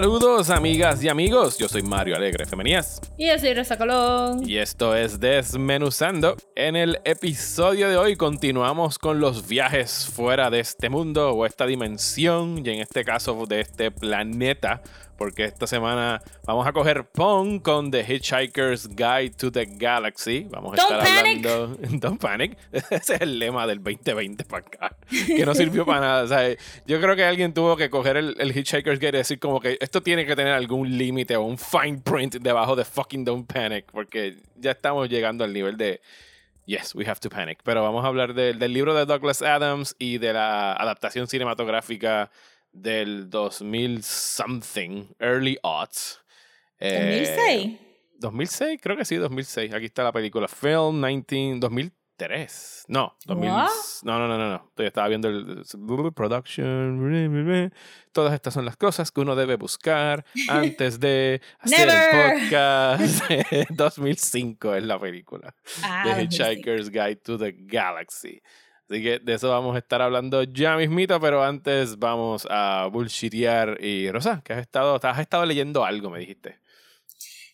Saludos amigas y amigos, yo soy Mario Alegre Femenías Y yo soy Rosa Colón. y esto es Desmenuzando. En el episodio de hoy continuamos con los viajes fuera de este mundo o esta dimensión y en este caso de este planeta porque esta semana vamos a coger Pong con The Hitchhiker's Guide to the Galaxy. Vamos a Don't estar panic. hablando. Don't panic. Ese es el lema del 2020 para acá. Que no sirvió para nada. O sea, yo creo que alguien tuvo que coger el, el Hitchhiker's Guide y decir como que esto tiene que tener algún límite o un fine print debajo de fucking Don't Panic. Porque ya estamos llegando al nivel de. Yes, we have to panic. Pero vamos a hablar del- del libro de Douglas Adams y de la adaptación cinematográfica del 2000 something, early aughts. Eh, 2006. 2006, creo que sí, 2006. Aquí está la película. Film 19, 2003. No, 2000, What? no, no, no, no, no. Yo estaba viendo el production. Todas estas son las cosas que uno debe buscar antes de hacer Never. el podcast. 2005 es la película. Ah, The 2005. Hitchhiker's Guide to the Galaxy. Así que de eso vamos a estar hablando ya mismito, pero antes vamos a bullshitear. Y Rosa, que has estado, has estado leyendo algo, me dijiste.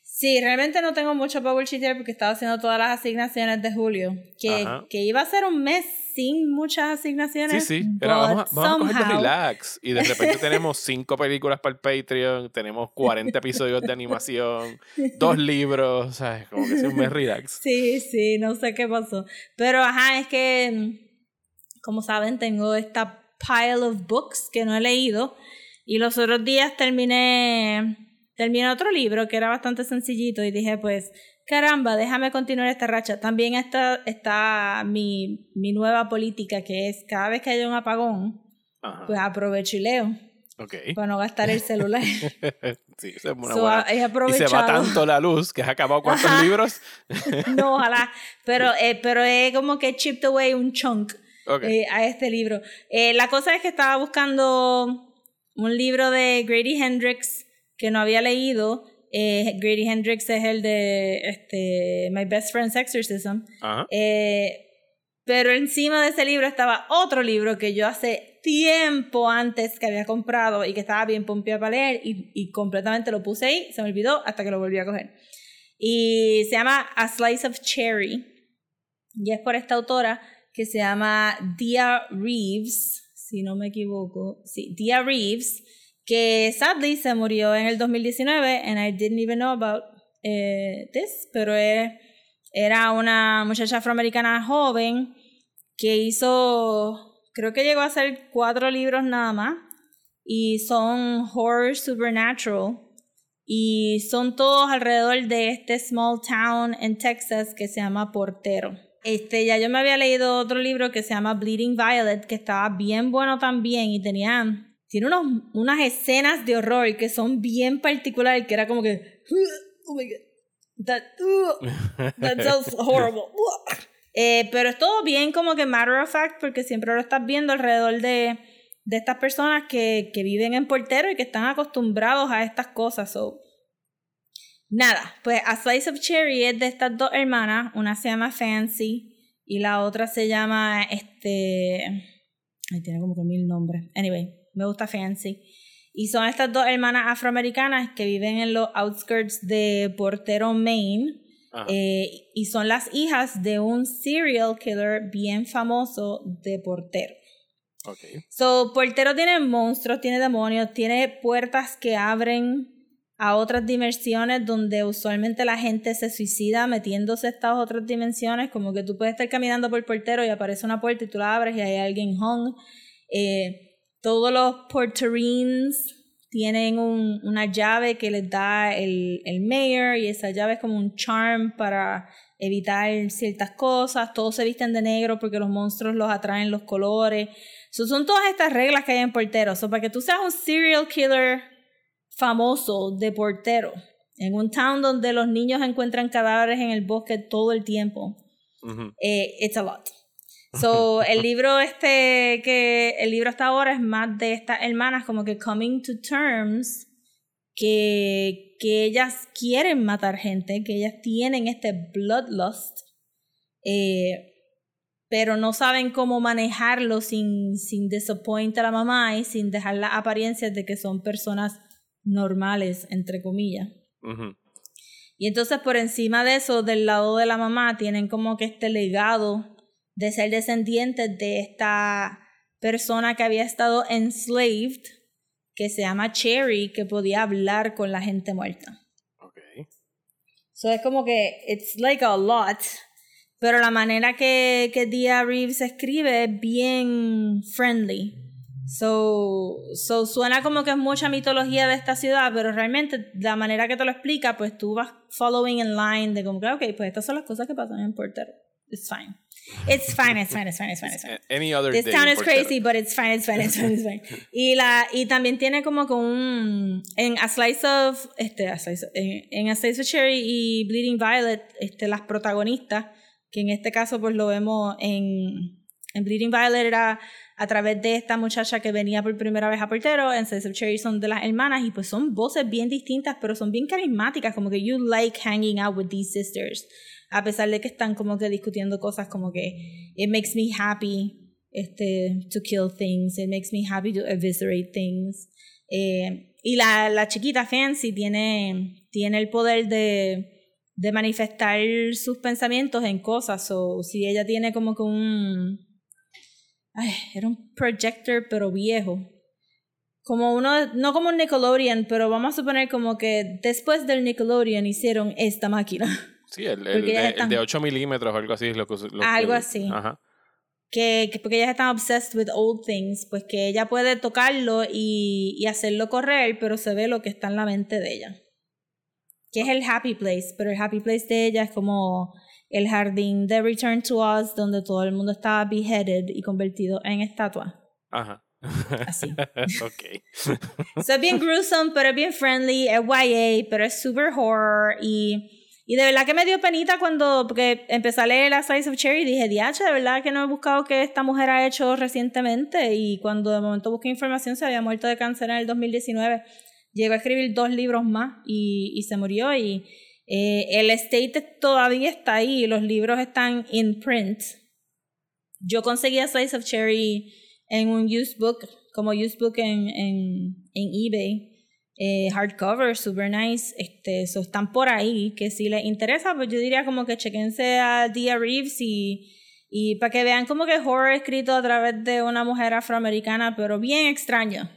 Sí, realmente no tengo mucho para bullshitear porque estaba haciendo todas las asignaciones de julio. Que, que iba a ser un mes sin muchas Sí, asignaciones. sí, pero vamos a, vamos a relax. Y de repente tenemos cinco películas para el Patreon, tenemos 40 episodios de animación, dos libros, ¿sabes? Como que es un mes relax. Sí, sí, no sé qué pasó. Pero ajá, es que, como saben, tengo esta pile of books que no he leído. Y los otros días terminé, terminé otro libro que era bastante sencillito y dije, pues, caramba, déjame continuar esta racha. También está, está mi, mi nueva política que es cada vez que haya un apagón, Ajá. pues aprovecho y leo Ok. para no gastar el celular. Sí, esa es una So, buena. he Y se va tanto la luz que has acabado cuántos Ajá. libros. No, ojalá. Pero, eh, pero es como que chipped away un chunk. Ok. eh, a este libro. Eh, la cosa es que estaba buscando un libro de Grady Hendrix que no había leído. Eh, Grady Hendrix es el de este, My Best Friend's Exorcism. Ajá. Eh, pero encima de ese libro estaba otro libro que yo hace tiempo antes que había comprado y que estaba bien pompeada para leer y, y completamente lo puse ahí, se me olvidó hasta que lo volví a coger. Y se llama A Slice of Cherry y es por esta autora que se llama Dia Reeves, si no me equivoco, sí, Dia Reeves, que sadly se murió en el 2019 and I didn't even know about eh, this, pero era una muchacha afroamericana joven que hizo, creo que llegó a hacer cuatro libros nada más y son horror supernatural y son todos alrededor de este small town en Texas que se llama Portero. Este, ya yo me había leído otro libro que se llama Bleeding Violet, que estaba bien bueno también y tenía, tiene unos, unas escenas de horror que son bien particulares, que era como que, oh my god, that, uh, that sounds horrible. Eh, pero es todo bien como que matter of fact, porque siempre lo estás viendo alrededor de, de estas personas que, que viven en Portero y que están acostumbrados a estas cosas. So. Nada, pues A Slice of Cherry es de estas dos hermanas, una se llama Fancy y la otra se llama este... Ay, tiene como que mil nombres. Anyway, me gusta Fancy. Y son estas dos hermanas afroamericanas que viven en los outskirts de Portero, Maine. Eh, y son las hijas de un serial killer bien famoso de Portero. Ok. So, Portero tiene monstruos, tiene demonios, tiene puertas que abren a otras dimensiones donde usualmente la gente se suicida metiéndose a estas otras dimensiones, como que tú puedes estar caminando por Portero y aparece una puerta y tú la abres y hay alguien hung. Eh, todos los porterines tienen un- una llave que les da el, el mayor y esa llave es como un charm para evitar ciertas cosas. Todos se visten de negro porque los monstruos los atraen los colores. So, son todas estas reglas que hay en Portero. So, para que tú seas un serial killer famoso de Portero, En un town donde los niños encuentran cadáveres en el bosque todo el tiempo. Eh, it's a lot. So, el libro este que el libro hasta ahora es más de estas hermanas como que coming to terms que, que ellas quieren matar gente, que ellas tienen este bloodlust, eh, pero no saben cómo manejarlo sin, sin disappoint a la mamá y sin dejar las apariencias de que son personas normales, entre comillas. Y entonces por encima de eso, del lado de la mamá, tienen como que este legado de ser descendientes de esta persona que había estado enslaved, que se llama Cherry, que podía hablar con la gente muerta. Ok. So es como que it's like a lot, pero la manera que, que Dia Reeves escribe es bien friendly. So, so suena como que es mucha mitología de esta ciudad, pero realmente la manera que te lo explica, pues tú vas following in line de como que, ok, pues estas son las cosas que pasan en Portero. It's fine. It's fine, it's fine, it's fine, it's fine, it's fine. Any other This day town is crazy, but it's fine, it's fine, it's fine, it's fine. Y, la, y también tiene como que un... En A Slice of... Este, a Slice of- en, en A Slice of Cherry y Bleeding Violet, este, las protagonistas, que en este caso pues lo vemos en... En Bleeding Violet era a través de esta muchacha que venía por primera vez a Portero, en Slice of Cherry son de las hermanas y pues son voces bien distintas, pero son bien carismáticas, como que you like hanging out with these sisters a pesar de que están como que discutiendo cosas como que it makes me happy este, to kill things, it makes me happy to eviscerate things. Eh, y la, la chiquita Fancy tiene, tiene el poder de, de manifestar sus pensamientos en cosas, o si ella tiene como que un... Ay, era un projector pero viejo. Como uno, no como un Nickelodeon, pero vamos a suponer como que después del Nickelodeon hicieron esta máquina. Sí, el, el de, el están- de 8 milímetros o algo así es lo que... us- lo Algo que- así. Ajá. que, que porque ellas están obsessed with old things, pues que ella puede tocarlo y, y hacerlo correr, pero se ve lo que está en la mente de ella. Que es el happy place, pero el happy place de ella es como el jardín de Return to Oz, donde todo el mundo estaba beheaded y convertido en estatua. Ajá. Así. ok. So, es bien gruesome, pero es bien friendly, es YA, pero es super horror y, y de verdad que me dio penita cuando, porque empecé a leer la Slice of Cherry y dije, diache, de verdad que no he buscado que esta mujer ha hecho recientemente y cuando de momento busqué información se había muerto de cáncer en el 2019. Llegó a escribir dos libros más y, y se murió y eh, el estate todavía está ahí, los libros están in print. Yo conseguí a Slice of Cherry en un used book, como used book en, en, en eBay. Eh, hardcover, super nice. Este, eso están por ahí. Que si les interesa, pues yo diría como que chequense a Dia Reeves y, y para que vean como que horror escrito a través de una mujer afroamericana, pero bien extraño.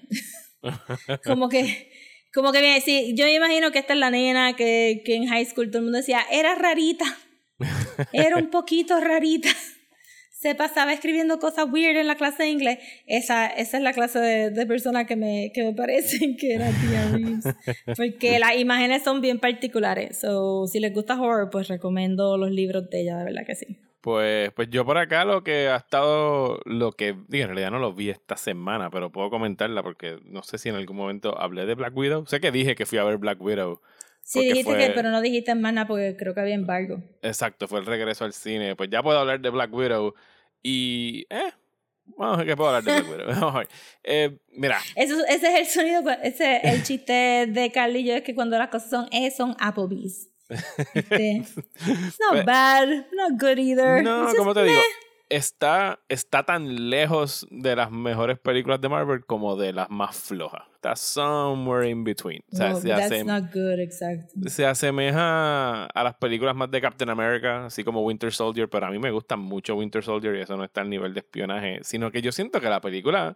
como que, como que bien, sí, yo me imagino que esta es la nena que, que en high school todo el mundo decía, era rarita. Era un poquito rarita se pasaba escribiendo cosas weird en la clase de inglés. Esa, esa es la clase de, de persona que me, que me parecen que era Tia Reeves. Porque las imágenes son bien particulares. So, si les gusta horror, pues recomiendo los libros de ella, de verdad que sí. Pues, pues yo por acá lo que ha estado, lo que, digo, en realidad no lo vi esta semana, pero puedo comentarla porque no sé si en algún momento hablé de Black Widow. Sé que dije que fui a ver Black Widow. Sí, dijiste fue- que, pero no dijiste más nada porque creo que había embargo. Exacto, fue el regreso al cine. Pues ya puedo hablar de Black Widow. Y, eh, vamos a ver qué puedo hablar de Black Widow. Vamos a ver. Eh, mira, Eso, ese es el sonido, ese es el chiste de yo, es que cuando las cosas son eh, son Applebee's. Este, it's not bad, not good either. No, just como te digo, meh. está, está tan lejos de las mejores películas de Marvel como de las más flojas. Está somewhere in between. O sea, No, se, that's not good, exacto. se asemeja a las películas más de Captain America, así como Winter Soldier, pero a mí me gusta mucho Winter Soldier y eso no está al nivel de espionaje, sino que yo siento que la película,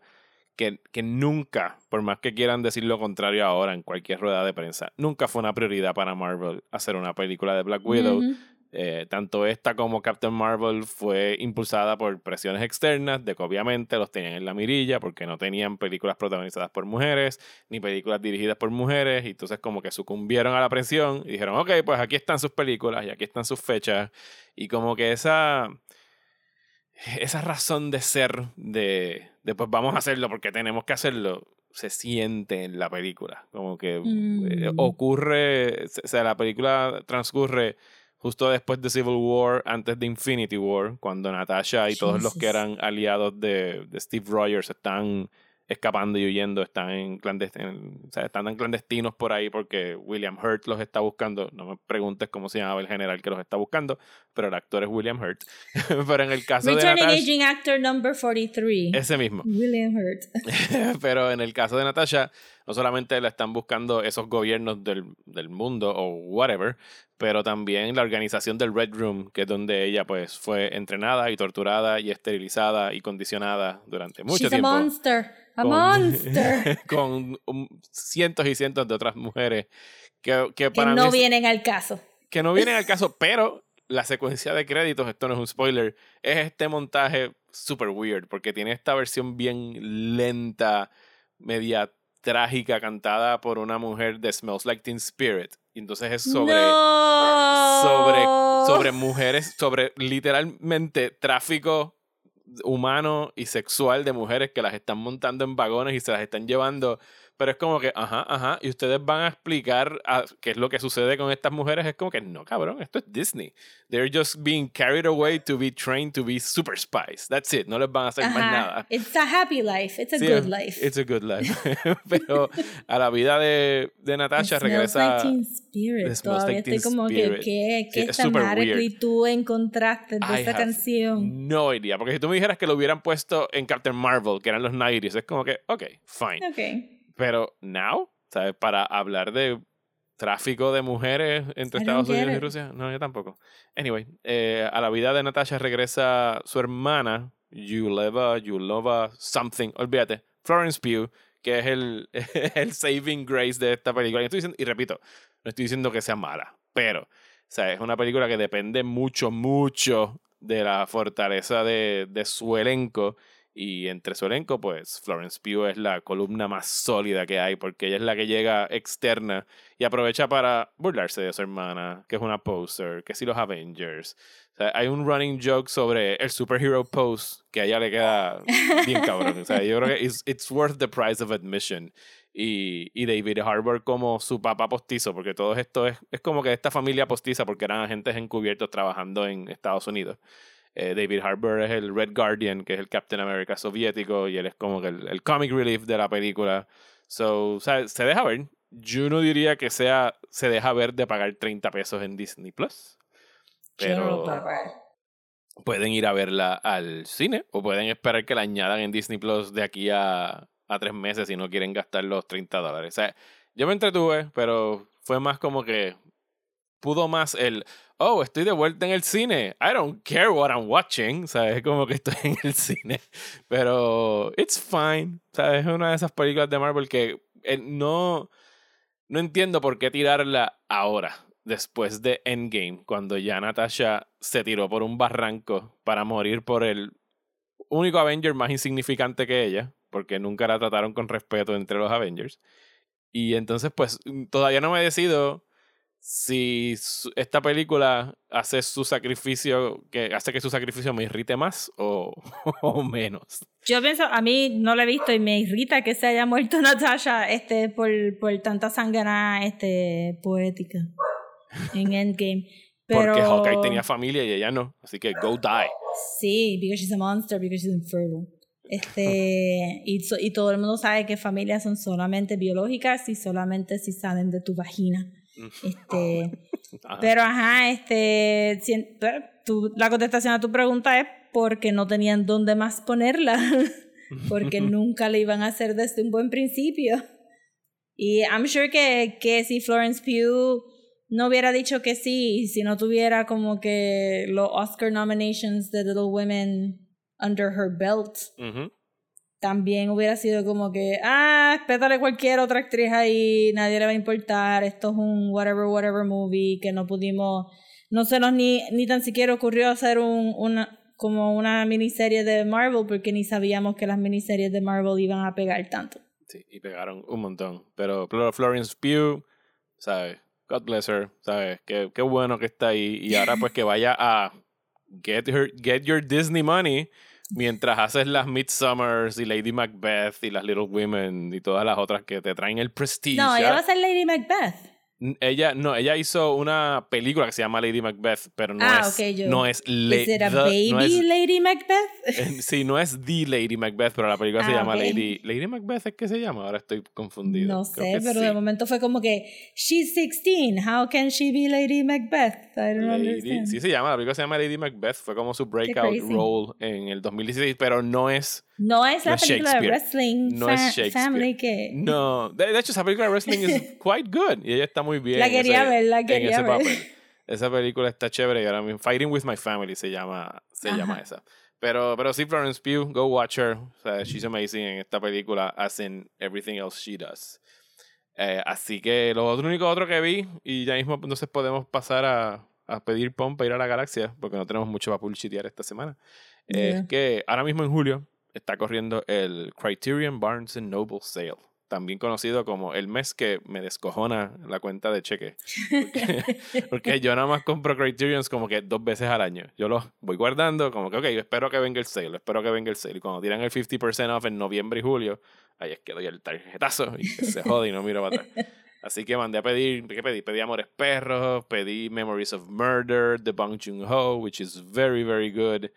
que, que nunca, por más que quieran decir lo contrario ahora en cualquier rueda de prensa, nunca fue una prioridad para Marvel hacer una película de Black Widow. Eh, tanto esta como Captain Marvel fue impulsada por presiones externas, de que obviamente los tenían en la mirilla porque no tenían películas protagonizadas por mujeres, ni películas dirigidas por mujeres, y entonces como que sucumbieron a la presión y dijeron, ok, pues aquí están sus películas y aquí están sus fechas, y como que esa, esa razón de ser de, de pues vamos a hacerlo porque tenemos que hacerlo, se siente en la película. Como que eh, Mm. ocurre, o sea, la película transcurre justo después de Civil War, antes de Infinity War, cuando Natasha y todos los que eran aliados de, de Steve Rogers están escapando y huyendo, están en clandestinos, o sea, están en clandestinos por ahí porque William Hurt los está buscando. No me preguntes cómo se llamaba el general que los está buscando, pero el actor es William Hurt. pero en el caso de Natasha, Aging Actor number 43. ese mismo. William Hurt. Pero en el caso de Natasha, no solamente la están buscando esos gobiernos del, del mundo o whatever, pero también la organización del Red Room, que es donde ella pues fue entrenada y torturada y esterilizada y condicionada durante mucho She's tiempo. a monster. A con- monster. con cientos y cientos de otras mujeres que, que no mí vienen al caso. que no vienen al caso, pero la secuencia de créditos, esto no es un spoiler, es este montaje super weird, porque tiene esta versión bien lenta, media trágica, cantada por una mujer de Smells Like Teen Spirit. Y entonces es sobre, no. sobre, sobre mujeres, sobre literalmente tráfico humano y sexual de mujeres que las están montando en vagones y se las están llevando. Pero es como que, ajá, ajá, y ustedes van a explicar a- qué es lo que sucede con estas mujeres. Es como que, no, cabrón, esto es Disney. They're just being carried away to be trained to be super spies. That's it. No les van a hacer más Ajá. nada. It's a happy life. It's a Sí, good life. It's a good life. Pero a la vida de, de Natasha It regresa. like Teen Spirit. It Todavía like estoy como Spirit. que, ¿qué, qué es weird. tú encontraste de I have canción? No idea. Porque si tú me dijeras que lo hubieran puesto en Captain Marvel, que eran los 90s, es como que, ok, fine. Ok. Pero now, ¿sabes? Para hablar de tráfico de mujeres entre Estados Unidos y. Rusia, no, yo tampoco. Anyway, eh, a la vida de Natasha regresa su hermana, Yuleva, Yulova, something, olvídate, Florence Pugh, que es el, el saving grace de esta película. Y, estoy diciendo, y repito, no estoy diciendo que sea mala, pero, o sea, es una película que depende mucho, mucho de la fortaleza de, de su elenco. Y entre su elenco, pues Florence Pugh es la columna más sólida que hay, porque ella es la que llega externa y aprovecha para burlarse de su hermana, que es una poser, que si los Avengers. Hay un running joke sobre el superhero pose que a ella le queda bien cabrón. O sea, yo creo que it's, it's worth the price of admission. Y, y David Harbour como su papá postizo, porque todo esto es, es como que esta familia postiza, porque eran agentes encubiertos trabajando en Estados Unidos. Eh, David Harbour es el Red Guardian, que es el Captain America soviético, y él es como que el, el comic relief de la película. So, o sea, se deja ver. Yo no diría que sea, se deja ver de pagar 30 pesos en Disney Plus. Pero pueden ir a verla al cine o pueden esperar que la añadan en Disney Plus de aquí a, a tres meses si no quieren gastar los 30 dólares. O sea, yo me entretuve, pero fue más como que pudo más el, oh, estoy de vuelta en el cine. I don't care what I'm watching. ¿Sabes? Como que estoy en el cine. Pero it's fine. ¿Sabes? Es una de esas películas de Marvel que eh, no, no entiendo por qué tirarla ahora, después de Endgame, cuando ya Natasha se tiró por un barranco para morir por el único Avenger más insignificante que ella, porque nunca la trataron con respeto entre los Avengers. Y entonces, pues, todavía no me decido si esta película hace su sacrificio, que hace que su sacrificio me irrite más o, o menos. Yo pienso, a mí no la he visto y me irrita que se haya muerto Natasha este, por, por tanta sangana este, poética en Endgame. Pero, Porque Hawkeye tenía familia y ella no. Así que go die. Sí, because she's a monster, because she's infertile. Este, y, so- y todo el mundo sabe que familias son solamente biológicas y solamente si salen de tu vagina. Este, Ajá. pero ajá, este, si- tu- la contestación a tu pregunta es porque no tenían dónde más ponerla, porque nunca le iban a hacer desde un buen principio. Y I'm sure que, que si Florence Pugh no hubiera dicho que sí, si no tuviera como que los Oscar nominations de Little Women under her belt, Ujú. También hubiera sido como que, ah, espétale cualquier otra actriz ahí, nadie le va a importar, esto es un whatever, whatever movie que no pudimos, no se nos ni, ni tan siquiera ocurrió hacer un, una, como una miniserie de Marvel porque ni sabíamos que las miniseries de Marvel iban a pegar tanto. Sí, y pegaron un montón. Pero Flo- Florence Pugh, ¿sabes? God bless her, ¿sabes? Qué, qué bueno que está ahí. Y ahora pues que vaya a get, her, get your Disney money. Mientras haces las Midsummers y Lady Macbeth y las Little Women y todas las otras que te traen el prestige. No, ella va a ser Lady Macbeth. Ella, no, ella hizo una película que se llama Lady Macbeth, pero no Ah, es, ok, yo- no es, la- ¿Es it a the- baby no es- Lady Macbeth? sí, no es The Lady Macbeth, pero la película se Ah, llama. Lady. ¿Lady Macbeth es que se llama? Ahora estoy confundido. No Creo sé, pero sí. de momento fue como que, she's 16, how can she be Lady Macbeth? I don't Lady- understand. sí se llama, la película se llama Lady Macbeth, fue como su breakout role en el 2016, pero no es, No es la No es película de wrestling No fa- es Shakespeare. family que... no, de, hecho esa película de wrestling es quite good y ella está muy bien. La quería ese- ver, la quería ver. papel. Esa película está chévere y ahora mismo Fighting with My Family se llama, se Ajá. llama esa. Pero, pero sí, Florence Pugh, go watch her. O sea, she's amazing en esta película, as in everything else she does. Eh, así que lo otro, único otro que vi, y ya mismo entonces podemos pasar a, a pedir pon para ir a la galaxia, porque no tenemos mucho para publicitear esta semana. Es Yeah. que ahora mismo en julio está corriendo el Criterion Barnes and Noble Sale, también conocido como el mes que me descojona la cuenta de cheque. Porque, porque yo nada más compro Criterions como que dos veces al año. Yo los voy guardando, como que, ok, espero que venga el sale, espero que venga el sale. Y cuando tiran el 50% off en noviembre y julio, ahí es que doy el tarjetazo y que se jode y no miro para atrás. Así que mandé a pedir, ¿qué pedí? Pedí Amores Perros, pedí Memories of Murder, The Bong Joon-ho, which is very, very good.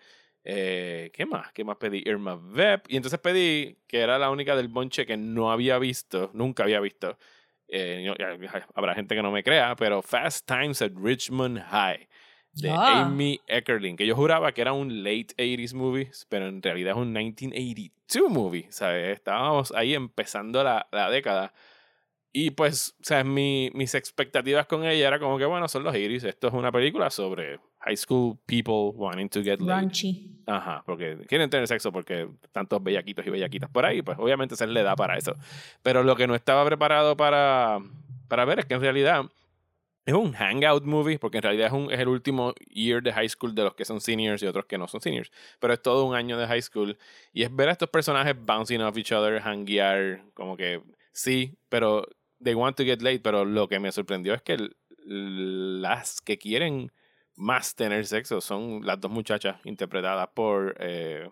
Eh, ¿Qué más? ¿Qué más pedí? Irma Vep. Y entonces pedí, que era la única del bonche que no había visto, nunca había visto. Eh, yo- habrá gente que no me crea, pero Fast Times at Richmond High de Ah. Amy Eckerling, que yo juraba que era un late 80s movie, pero en realidad es un 1982 movie, ¿sabes? Estábamos ahí empezando la, la década. Y pues, o sea, mi, mis expectativas con ella era como que, bueno, son los 80s. Esto es una película sobre high school people wanting to get laid. Raunchy. Ajá, porque quieren tener sexo porque tantos bellaquitos y bellaquitas por ahí, pues obviamente se le da para eso. Pero lo que no estaba preparado para, para ver es que en realidad es un hangout movie, porque en realidad es, un, es el último year de high school de los que son seniors y otros que no son seniors. Pero es todo un año de high school. Y es ver a estos personajes bouncing off each other, hanguear, como que sí, pero they want to get laid. Pero lo que me sorprendió es que las que quieren más tener sexo son las dos muchachas interpretadas por eh,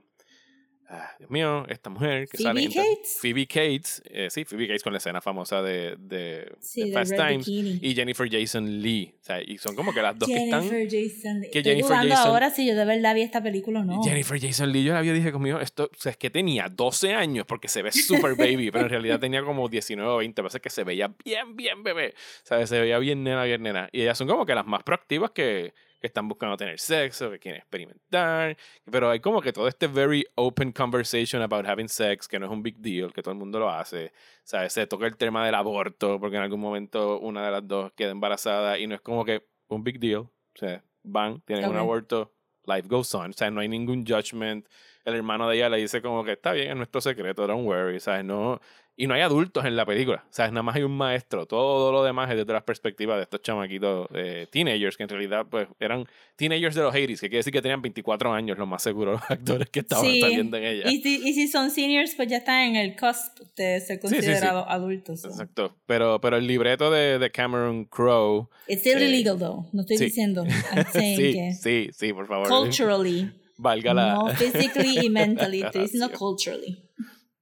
ah, Dios mío, esta mujer que Phoebe sale en- Cates. Phoebe Cates, eh, sí, Phoebe Cates con la escena famosa de, de, Sí, de de Fast Times Bikini. y Jennifer Jason Lee, o sea, y son como que las dos que están Jennifer Jason Leigh. que Estoy Jennifer Jason- ahora si yo de verdad vi esta película o no. Jennifer Jason Lee, yo la vi dije conmigo, esto, o sea, es que tenía 12 años porque se ve super baby, pero en realidad tenía como 19 o 20, pasa que se veía bien, bien bebé, ¿sabes? Se veía bien nena, bien nena. Y ellas son como que las más proactivas que, que están buscando tener sexo, que quieren experimentar, pero hay como que todo este very open conversation about having sex, que no es un big deal, que todo el mundo lo hace, ¿sabes? Se toca el tema del aborto, porque en algún momento una de las dos queda embarazada y no es como que un big deal, o sea, van, tienen un Ok. aborto, life goes on. O sea, no hay ningún judgment. El hermano de ella le dice como que está bien, es nuestro secreto, don't worry, ¿sabes? No, y no hay adultos en la película, ¿sabes? Nada más hay un maestro. Todo lo demás es desde las perspectivas de estos chamaquitos eh, teenagers, que en realidad pues eran teenagers de los 80s, que quiere decir que tenían 24 años, los más seguros, los actores que estaban Sí, saliendo en ella. Y si, y si son seniors, pues ya están en el cusp de ser sí, sí. considerados adultos. Exacto. Pero, pero el libreto de, de Cameron Crowe. It's still Eh, illegal, though. No estoy sí. diciendo. I'm Sí, que sí, sí, por favor. culturally, Valga la. no physically y mentally. Estoy diciendo culturally.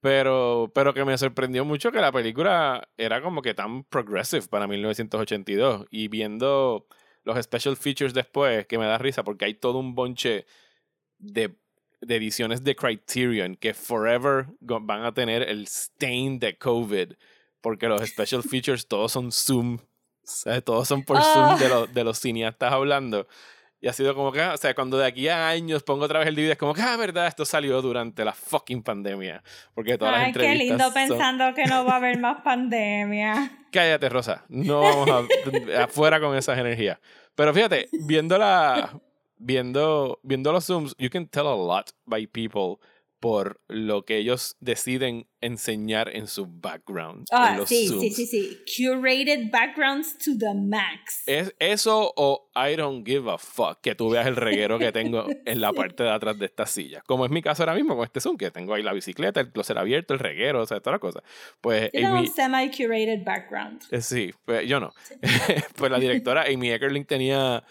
Pero, pero que me sorprendió mucho que la película era como que tan progressive para 1982. Y viendo los special features después, que me da risa porque hay todo un bonche de, de ediciones de Criterion que forever van a tener el stain de COVID. Porque los special features todos son Zoom. Todos son por Zoom Ah. de, los de los cineastas hablando. Y ha sido como que, o sea, cuando de aquí a años pongo otra vez el DVD, es como que, ah, verdad, esto salió durante la fucking pandemia. Porque todas las Ay, qué entrevistas lindo son- pensando que no va a haber más pandemia. Cállate, Rosa. No vamos a, afuera con esas energías. Pero fíjate, viendo la, viendo, viendo los zooms, you can tell a lot by people por lo que ellos deciden enseñar en su background. en Ah, los sí, zooms. sí, sí, sí. Curated backgrounds to the max. ¿Es eso o I don't give a fuck que tú veas el reguero que tengo en la parte de atrás de esta silla? Como es mi caso ahora mismo con este Zoom, que tengo ahí la bicicleta, el closet abierto, el reguero, o sea, toda la cosa. Pues Tiene Amy- un semi-curated background. Eh, Sí, pues yo no. pues la directora Amy Eckerling tenía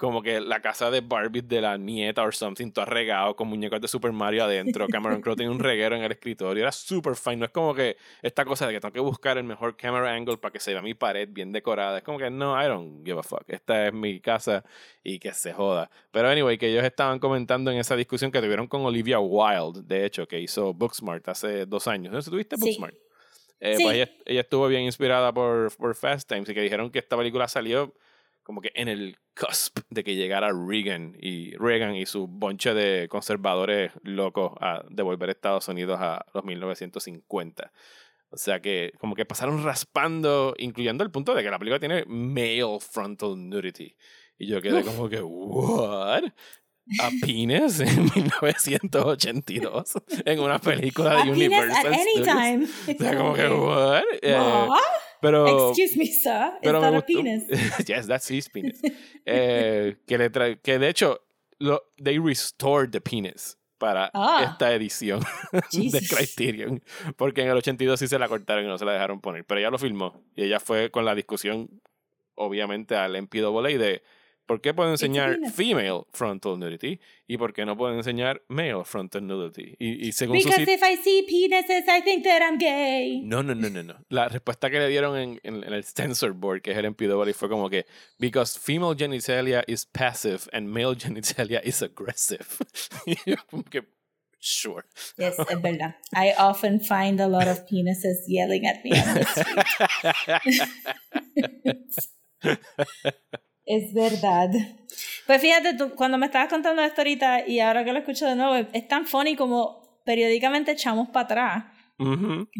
como que la casa de Barbie de la nieta or something, todo regado con muñecos de Super Mario adentro. Cameron Crowe tenía un reguero en el escritorio. Era super fine. No es como que esta cosa de que tengo que buscar el mejor camera angle para que se vea mi pared bien decorada. Es como que no, I don't give a fuck. Esta es mi casa y que se joda. Pero anyway, que ellos estaban comentando en esa discusión que tuvieron con Olivia Wilde, de hecho, que hizo Booksmart hace dos años. ¿No sé si tuviste Sí. Booksmart? Eh, Sí. pues ella, ella estuvo bien inspirada por, por Fast Times y que dijeron que esta película salió como que en el cusp de que llegara Reagan y Reagan y su bonche de conservadores locos a devolver Estados Unidos a los 1950. O sea que como que pasaron raspando, incluyendo el punto de que la película tiene male frontal nudity. Y yo quedé como que, ¿what? A penis en 1982 en una película de A penis Universal at any time. O sea, como que, ¿what? Eh, What? Pero, Excuse me, sir. Is pero that me a penis? yes, that's his penis. Eh, que, le tra- que de hecho, lo, they restored the penis para Ah. esta edición de Jesus. Criterion. Porque en el 82 sí se la cortaron y no se la dejaron poner. Pero ella lo filmó. Y ella fue con la discusión, obviamente, al MPAA de por qué pueden enseñar female frontal nudity y por qué no pueden enseñar male frontal nudity. Y, y según Because if I see penises, I think that I'm gay. no, no, no, no, no. La respuesta que le dieron en, en- en el censor board, que es el MPAA, fue como que because female genitalia is passive and male genitalia is aggressive. y yo como que sure. Yes, es verdad. I often find a lot of penises yelling at me on the street. Es verdad. Pues fíjate, tú, cuando me estabas contando esto ahorita y ahora que lo escucho de nuevo, es, tan funny como periódicamente echamos para atrás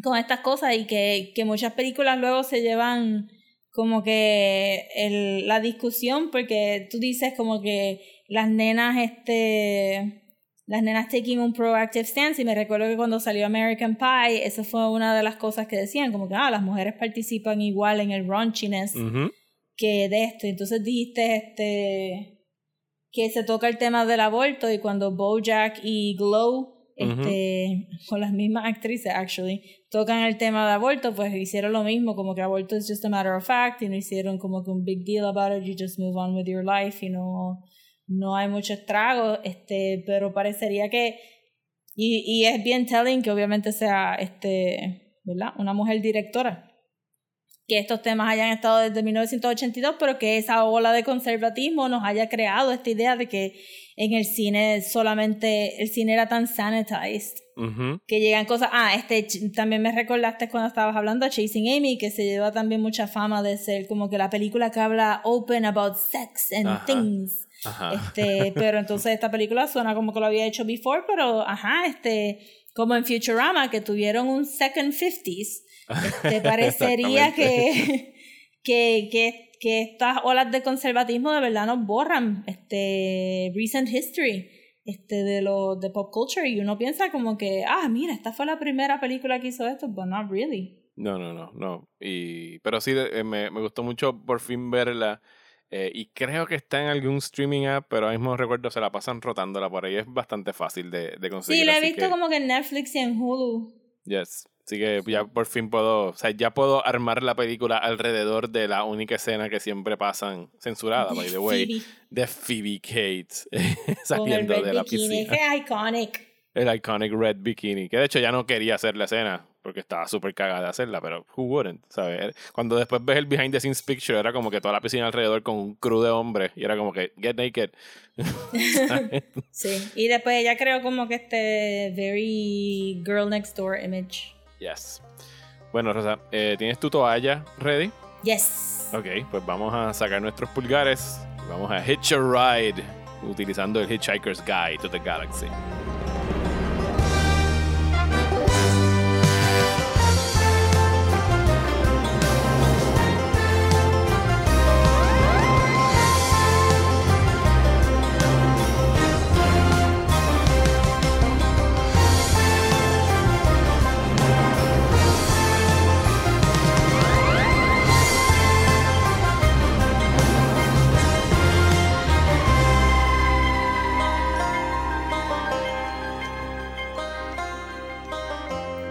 con estas cosas y que, que muchas películas luego se llevan como que el, la discusión porque tú dices como que las nenas este las nenas taking un proactive stance y me recuerdo que cuando salió American Pie eso fue una de las cosas que decían como que ah las mujeres participan igual en el raunchiness. Que de esto. Entonces dijiste este que se toca el tema del aborto y cuando BoJack y Glow este con las mismas actrices actually tocan el tema de aborto pues hicieron lo mismo como que aborto es just a matter of fact y no hicieron como que un big deal about it you just move on with your life y no no hay mucho estrago este pero parecería que y, y es bien telling que obviamente sea este verdad una mujer directora que estos temas hayan estado desde 1982, pero que esa ola de conservatismo nos haya creado esta idea de que en el cine solamente el cine era tan sanitized Ujú. que llegan cosas ah este también me recordaste cuando estabas hablando de Chasing Amy que se lleva también mucha fama de ser como que la película que habla open about sex and Ajá. things Ajá. este, pero entonces esta película suena como que lo había hecho before, pero ajá, este, como en Futurama, que tuvieron un second 50s, este, parecería que, que, que, que estas olas de conservatismo de verdad nos borran este recent history este de lo de pop culture y uno piensa como que ah mira esta fue la primera película que hizo esto but not really No, no, no, no. Y, pero sí, eh, me, me gustó mucho por fin verla. eh, y creo que está en algún streaming app, pero ahora mismo recuerdo se la pasan rotándola por ahí. Es bastante fácil de, de conseguir. sí la he visto que- como que en Netflix y en Hulu Yes. Así que ya por fin puedo, o sea, ya puedo armar la película alrededor de la única escena que siempre pasan censurada, by the way, Phoebe, de Phoebe Cates saliendo de la bikini piscina. es iconic El iconic red bikini, que de hecho ya no quería hacer la escena porque estaba súper cagada de hacerla, pero who wouldn't, ¿sabes? Cuando después ves el behind the scenes picture era como que toda la piscina alrededor con un crew de hombres y era como que get naked. Sí, y después ella creó como que este very girl next door image. Yes. Bueno, Rosa, eh, ¿tienes tu toalla ready? Yes. Ok, pues vamos a sacar nuestros pulgares y vamos a hitch a ride utilizando el Hitchhiker's Guide to the Galaxy.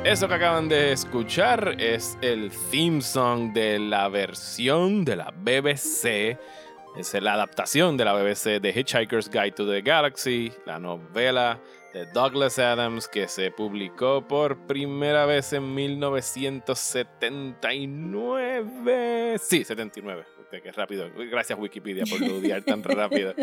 Eso que acaban de escuchar es el theme song de la versión de la BBC Es la adaptación de la BBC de Hitchhiker's Guide to the Galaxy, la novela de Douglas Adams que se publicó por primera vez en 1979. Sí, 79 que rápido. Gracias Wikipedia por estudiar tan rápido.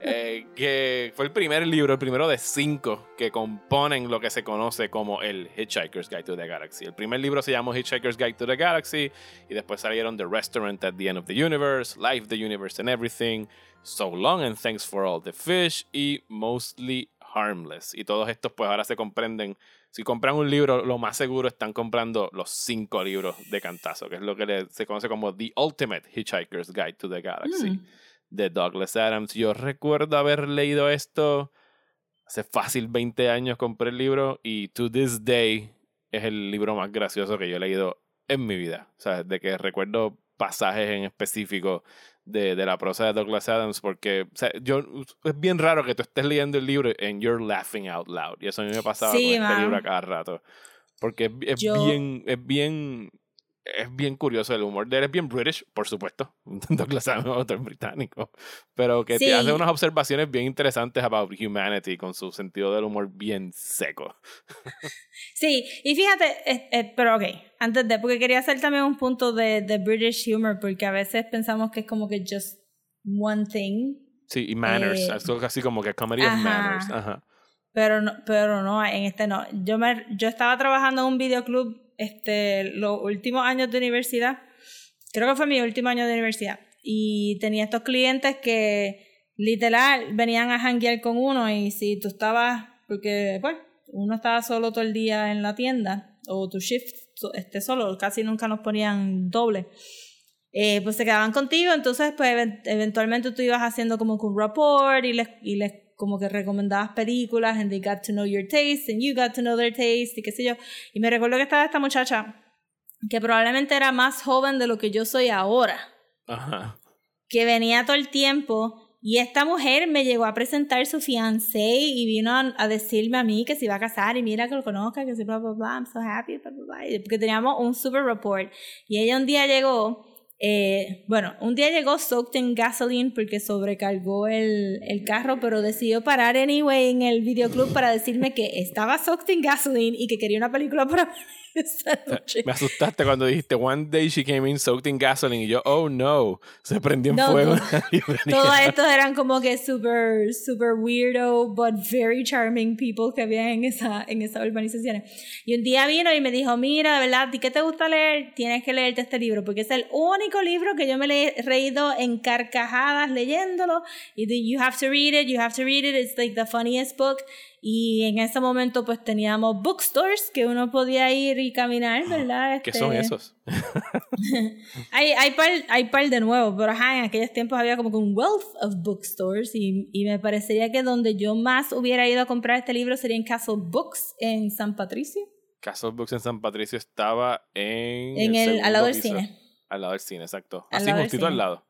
Eh, que fue el primer libro, el primero de cinco que componen lo que se conoce como el Hitchhiker's Guide to the Galaxy. El primer libro se llamó Hitchhiker's Guide to the Galaxy y después salieron The Restaurant at the End of the Universe, Life, the Universe and Everything, So Long and Thanks for All the Fish y Mostly Harmless. Y todos estos pues ahora se comprenden si compran un libro, lo más seguro están comprando los cinco libros de cantazo, que es lo que se conoce como The Ultimate Hitchhiker's Guide to the Galaxy Mm. de Douglas Adams. Yo recuerdo haber leído esto hace fácil 20 años, compré el libro y to this day es el libro más gracioso que yo he leído en mi vida. O sea, de que recuerdo pasajes en específico de, de la prosa de Douglas Adams, porque o sea, yo, es bien raro que tú estés leyendo el libro and you're laughing out loud. Y eso a mí me pasaba Sí, con este libro a cada rato. Porque es, es Yo- bien, es bien, es bien curioso el humor de él, es bien British, por supuesto. Douglas Adams autor británico, pero que Sí. te hace unas observaciones bien interesantes about humanity con su sentido del humor bien seco. Sí, y fíjate, eh, eh, pero ok, antes de, porque quería hacer también un punto de, de British humor, porque a veces pensamos que es como que just one thing, Sí, y manners, Eh, es así como que comedy of ajá. manners. Ajá. pero no, pero no, en este no. Yo, me, yo estaba trabajando en un videoclub este, los últimos años de universidad, creo que fue mi último año de universidad, y tenía estos clientes que literal venían a janguear con uno y si tú estabas, porque pues uno estaba solo todo el día en la tienda o tu shift este solo, casi nunca nos ponían doble. Eh, pues se quedaban contigo, entonces pues even- eventualmente tú ibas haciendo como un report y les, y les como que recomendabas películas and they got to know your taste and you got to know their taste y qué sé yo. Y me recuerdo que estaba esta muchacha que probablemente era más joven de lo que yo soy ahora Ajá. que venía todo el tiempo y esta mujer me llegó a presentar su fiancé y vino a, a decirme a mí que se iba a casar y mira que lo conozca, que se bla bla bla, I'm so happy, bla bla bla, porque teníamos un super report y ella un día llegó, eh, bueno, un día llegó soaked in gasoline porque sobrecargó el, el carro, pero decidió parar anyway en el videoclub para decirme que estaba soaked in gasoline y que quería una película para esa noche. Me asustaste cuando dijiste one day she came in soaked in gasoline y yo, oh no, se prendió en No, fuego. no. Todos estos eran como que super, super weirdo, but very charming people que había en esa, en esas urbanizaciones. Y un día vino y me dijo, mira, de verdad, ¿a ti qué te gusta leer? Tienes que leerte este libro, porque es el único libro que yo me he reído en carcajadas leyéndolo. Y you have to read it, you have to read it, it's like the funniest book. Y en ese momento pues teníamos bookstores que uno podía ir y caminar, ¿verdad? ¿Qué son Este, esos? hay, hay, par, hay par de nuevo, pero ajá, en aquellos tiempos había como que un wealth of bookstores y, y me parecería que donde yo más hubiera ido a comprar este libro sería en Castle Books en San Patricio, Castle Books en San Patricio estaba en. en el, al lado del piso. cine. Al lado del cine, exacto. Al Así justito al lado.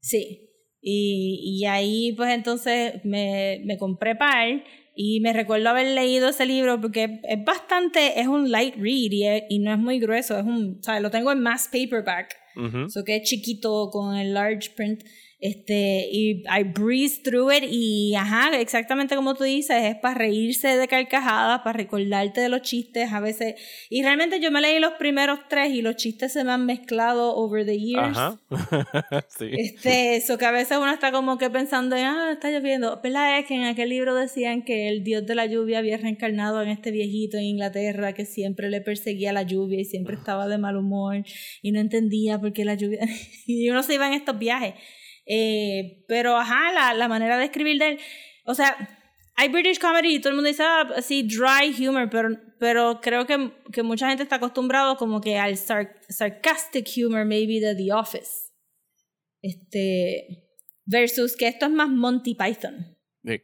Sí. Y, y ahí pues entonces me, me compré par y me recuerdo haber leído ese libro porque es bastante, es un light read y, es- y no es muy grueso, es un, sea, lo tengo en mass paperback. Ujú. So que es chiquito con el large print. Este, y I breeze through it y ajá, exactamente como tú dices, es para reírse de carcajadas, para recordarte de los chistes a veces. Y realmente yo me leí los primeros tres y los chistes se me han mezclado over the years. Ajá. sí. Este, eso que a veces uno está como que pensando, ah, está lloviendo. ¿Verdad? Es que en aquel libro decían que el dios de la lluvia había reencarnado en este viejito en Inglaterra que siempre le perseguía la lluvia y siempre estaba de mal humor y no entendía por qué la lluvia. y uno se iba en estos viajes. Eh, pero ajá, la, la manera de escribir de él. O sea, hay British comedy y todo el mundo dice, ah, así, dry humor, pero, pero creo que, que mucha gente está acostumbrado como que al sar- sarcastic humor, maybe, de The Office. Este. Versus que esto es más Monty Python. Sí.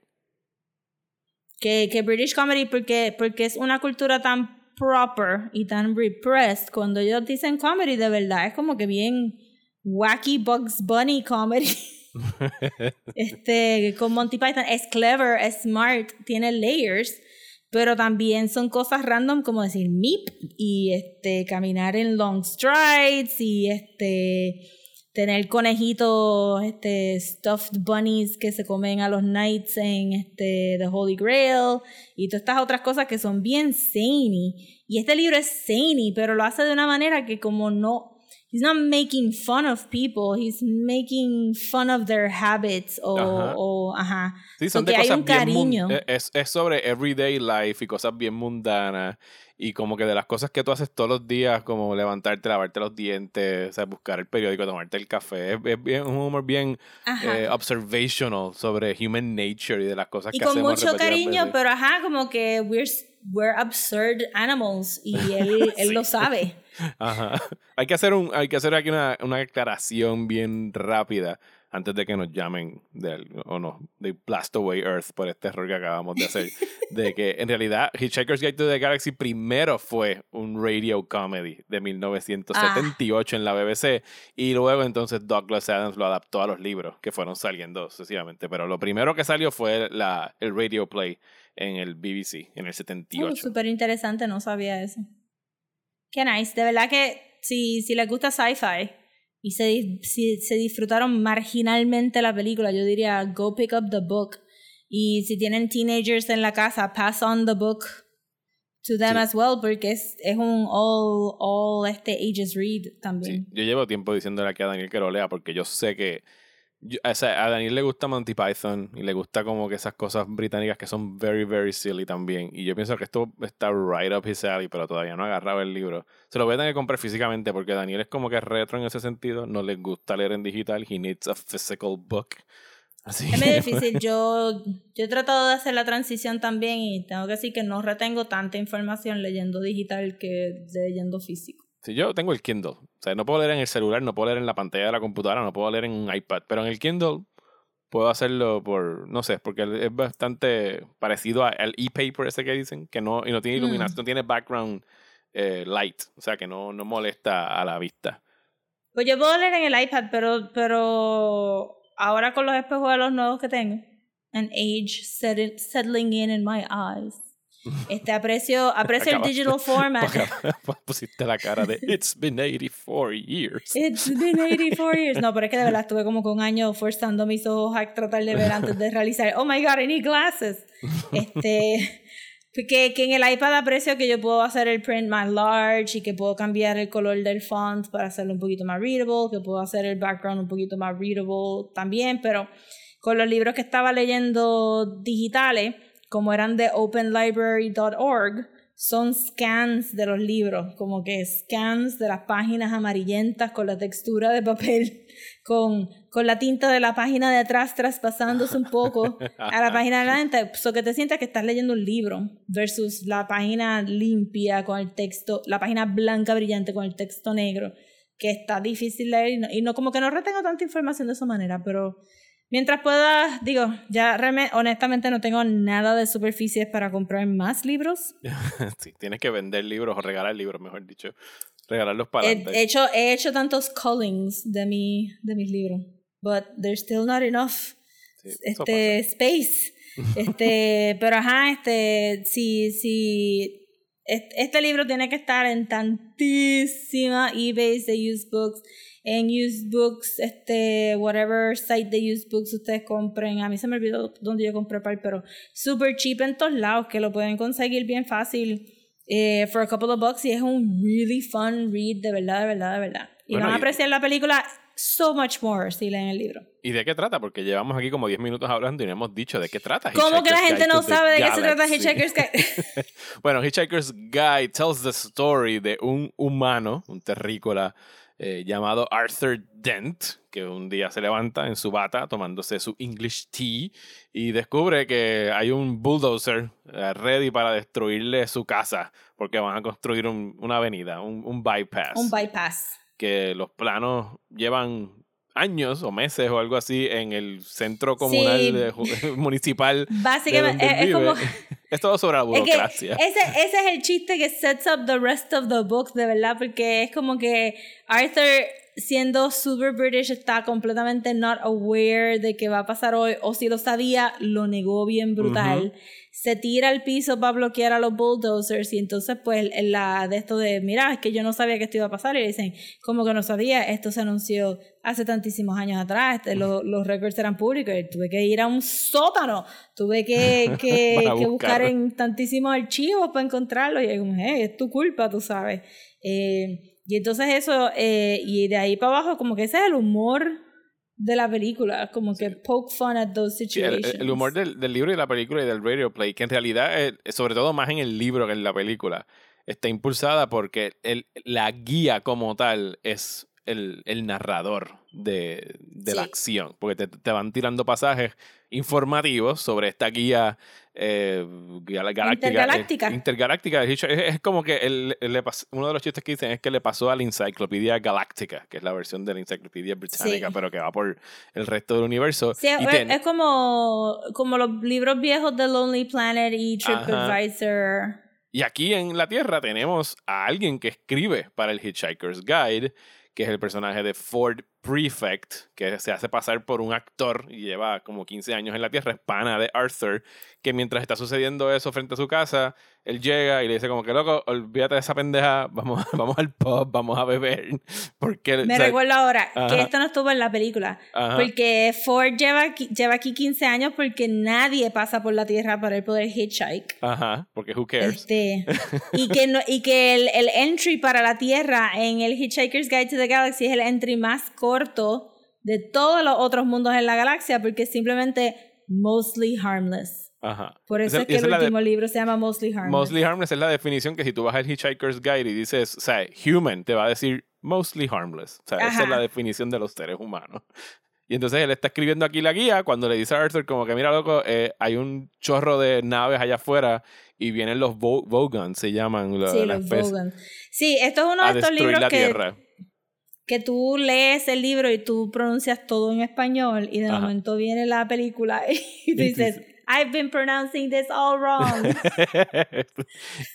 Que, que British comedy, porque, porque es una cultura tan proper y tan repressed. Cuando ellos dicen comedy, de verdad, es como que bien wacky Bugs Bunny comedy. este, con Monty Python es clever, es smart, tiene layers, pero también son cosas random como decir meep y este caminar en long strides y este tener conejitos, este, stuffed bunnies que se comen a los knights en este, The Holy Grail y todas estas otras cosas que son bien zany. Y este libro es zany, pero lo hace de una manera que como no, he's not making fun of people, he's making fun of their habits o, Ajá. o ajá. Sí, son Porque de hay cosas un bien mun- cariño. eh, Es, es sobre everyday life y cosas bien mundanas. Y como que de las cosas que tú haces todos los días, como levantarte, lavarte los dientes, o sea, buscar el periódico, tomarte el café. Es, es bien, un humor bien eh, observational sobre human nature y de las cosas y que con hacemos mucho repetidas cariño, veces. pero ajá, como que we're, we're absurd animals y él, él Sí. lo sabe. Ajá. Hay que hacer un, hay que hacer aquí una, una aclaración bien rápida antes de que nos llamen del, o no, de Blast Away Earth por este error que acabamos de hacer. de que en realidad Hitchhiker's Guide to the Galaxy primero fue un radio comedy de 1978 en la BBC y luego entonces Douglas Adams lo adaptó a los libros que fueron saliendo sucesivamente. Pero lo primero que salió fue la, el radio play en el BBC en el 78. Súper interesante, no sabía eso. Qué nice. De verdad que si, si les gusta sci-fi y se, si se disfrutaron marginalmente la película, yo diría go pick up the book. Y si tienen teenagers en la casa, pass on the book to them Sí. as well, porque es, es un all, all este ages read Sí, también. yo llevo tiempo diciéndole aquí a Daniel que lo lea porque yo sé que yo- o sea, a Daniel le gusta Monty Python y le gusta como que esas cosas británicas que son very, very silly también. Y yo pienso que esto está right up his alley, pero todavía no ha agarrado el libro. Se lo voy a tener que comprar físicamente porque Daniel es como que retro en ese sentido. No le gusta leer en digital. He needs a physical book. Así Es medio difícil. Yo, yo he tratado de hacer la transición también y tengo que decir que no retengo tanta información leyendo digital que leyendo físico. Sí, yo tengo el Kindle. O sea, no puedo leer en el celular, no puedo leer en la pantalla de la computadora, no puedo leer en un iPad. Pero en el Kindle puedo hacerlo por, no sé, porque es bastante parecido al e-paper ese que dicen, que no, y no tiene Mm. iluminación, no tiene background eh, light. O sea, que no, no molesta a la vista. Pues yo puedo leer en el iPad, pero, pero ahora con los espejuelos nuevos que tengo, and age settling in in my eyes, este aprecio, aprecio el digital format. Pusiste la cara de It's been 84 years. It's been 84 years. No, pero es que de verdad estuve como con un año forzando mis ojos a tratar de ver antes de realizar. Oh my god, I need glasses. Este, que, que en el iPad aprecio que yo puedo hacer el print más large y que puedo cambiar el color del font para hacerlo un poquito más readable, que puedo hacer el background un poquito más readable también, pero con los libros que estaba leyendo digitales, como eran de openlibrary.org, son scans de los libros, como que scans de las páginas amarillentas con la textura de papel, con, con la tinta de la página de atrás traspasándose un poco a la página de adelante, so que te sientas que estás leyendo un libro versus la página limpia con el texto, la página blanca brillante con el texto negro, que está difícil leer y no, y no como que no retengo tanta información de esa manera, pero Mientras pueda, digo, ya realmente, honestamente no tengo nada de superficies para comprar más libros. sí, tienes que vender libros o regalar libros, mejor dicho. Regalarlos para He, he hecho, he hecho tantos cullings de, mi, de mis libros, but there's still not enough Sí, este, space. Este, pero ajá, este, si, si, este libro tiene que estar en tantísima eBay de used books, en used books, este, whatever site de used books ustedes compren. A mí se me olvidó dónde yo compré par, pero super cheap en todos lados, que lo pueden conseguir bien fácil. eh, for a couple of bucks y es un really fun read de verdad, de verdad, de verdad. Y Bueno, van a y- apreciar la película so much more si leen el libro. ¿Y de qué trata? Porque llevamos aquí como 10 minutos hablando y no hemos dicho de qué trata. ¿Cómo que la gente no sabe de qué se trata. Hitchhiker's Guide? bueno, Hitchhiker's Guide tells the story de un humano, un terrícola eh, llamado Arthur Dent, que un día se levanta en su bata tomándose su English tea y descubre que hay un bulldozer eh, ready para destruirle su casa porque van a construir un- una avenida, un, un bypass. Un bypass. Que los planos llevan años o meses o algo así en el centro comunal Sí. de municipal. de Básicamente, donde es, es como. Es todo sobre la Es que burocracia. ese, ese es el chiste que sets up the rest of the book, de verdad, porque es como que Arthur siendo super British, está completamente not aware de que va a pasar hoy, o si lo sabía, lo negó bien brutal. Se tira al piso para bloquear a los bulldozers y entonces pues la de esto de, mira, es que yo no sabía que esto iba a pasar y le dicen, como que no sabía, esto se anunció hace tantísimos años atrás, este, lo- los récords eran públicos y tuve que ir a un sótano, tuve que, que, buscar en tantísimos archivos para encontrarlo y es como, hey, es tu culpa, tú sabes. Eh, y entonces eso, eh, y de ahí para abajo, como que ese es el humor de la película, como que poke fun at those Sí, el, situations. el humor del, del libro y de la película y del radio play, que en realidad, eh, sobre todo más en el libro que en la película, está impulsada porque el, la guía como tal es el, el narrador de, de la acción, porque te, te van tirando pasajes informativos sobre esta guía eh, gal- galáctica, eh, Intergaláctica. intergaláctica. Es, es como que el- uno de los chistes que dicen es que le pasó a la Enciclopedia Galáctica, que es la versión de la Enciclopedia Británica, Sí. pero que va por el resto del universo. Sí, y es, ten- es como, como los libros viejos de Lonely Planet y TripAdvisor. Y aquí en la Tierra tenemos a alguien que escribe para el Hitchhiker's Guide, que es el personaje de Ford Prefect, que se hace pasar por un actor y lleva como 15 años en la Tierra, es pana de Arthur, que mientras está sucediendo eso frente a su casa, él llega y le dice como que, loco, olvídate de esa pendeja, vamos, vamos al pub, vamos a beber, porque... Me o sea, recuerdo ahora Ajá. que esto no estuvo en la película. Ajá. Porque Ford lleva aquí, lleva aquí 15 años porque nadie pasa por la Tierra para el poder hitchhike. Ajá, porque who cares. Este, y que, no, y que el, el entry para la Tierra en el Hitchhiker's Guide to the Galaxy es el entry más corto de todos los otros mundos en la galaxia porque es simplemente mostly harmless. Ajá. Por eso Esa- es que esa el la de- último libro se llama Mostly Harmless. Mostly harmless es la definición que si tú vas al Hitchhiker's Guide y dices, o sea, human, te va a decir mostly harmless. O sea, esa Ajá. es la definición de los seres humanos. Y entonces él está escribiendo aquí la guía cuando le dice a Arthur como que, mira, loco, eh, hay un chorro de naves allá afuera y vienen los Vo- Vogons, se llaman la, Sí, la los Vogons. Sí, esto es uno de estos libros que, Tierra. Que tú lees el libro y tú pronuncias todo en español y de Ajá. momento viene la película y tú dices, I've been pronouncing this all wrong.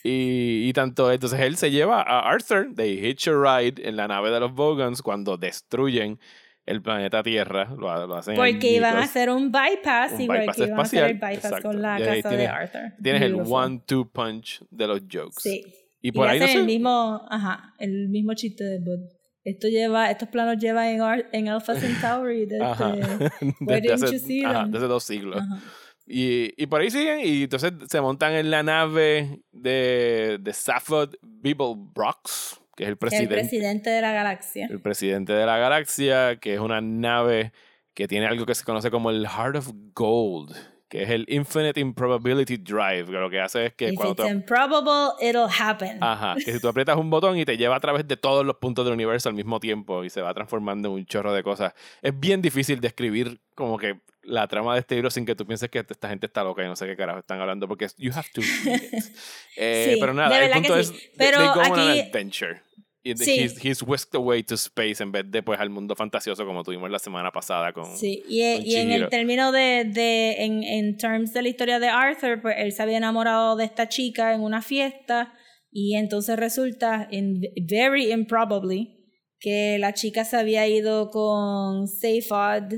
y, y tanto, entonces él se lleva a Arthur, they hitch a ride en la nave de los Vogons cuando destruyen el planeta Tierra. Lo, lo hacen en Porque iban a hacer un bypass Un igual bypass que iban a hacer el bypass exacto. con la casa de tienes- Arthur. Tienes el one-two punch de los jokes. Sí. Y por y ahí no hacen sé. el mismo, ajá, el mismo chiste de Bud. Esto lleva, estos planos llevan en, Ar- en Alpha Centauri desde, Ajá. Desde hace, ajá, desde dos siglos. ajá. Y, y por ahí siguen y entonces se montan en la nave de, de Safford Beeblebrox, que es el el presidente. presidente de la galaxia. el presidente de la galaxia, que es una nave que tiene algo que se conoce como el Heart of Gold, que es el Infinite Improbability Drive, que lo que hace es que If cuando it's tú, improbable, it'll happen. ajá, que si tú aprietas un botón y te lleva a través de todos los puntos del universo al mismo tiempo y se va transformando en un chorro de cosas. Es bien difícil describir como que la trama de este libro sin que tú pienses que esta gente está loca y no sé qué carajo están hablando porque es- you have to read it. Eh, Sí, pero nada, el punto que es sí. they- Pero they go on an aquí- adventure. Y de- Sí. he's, he's whisked away to space en vez de pues al mundo fantasioso como tuvimos la semana pasada con Sí, y, e- con y en el término de, de en, en terms de la historia de Arthur, pues él se había enamorado de esta chica en una fiesta y entonces resulta, in, very improbably, que la chica se había ido con Seyfod,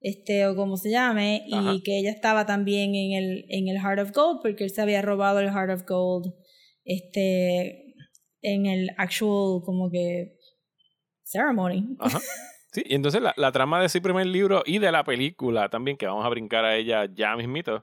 este, o como se llame, Ajá. y que ella estaba también en el, en el Heart of Gold, porque él se había robado el Heart of Gold, este, en el actual, como que, ceremony. Ajá. Sí, y entonces la, la trama de ese primer libro y de la película también, que vamos a brincar a ella ya mismito,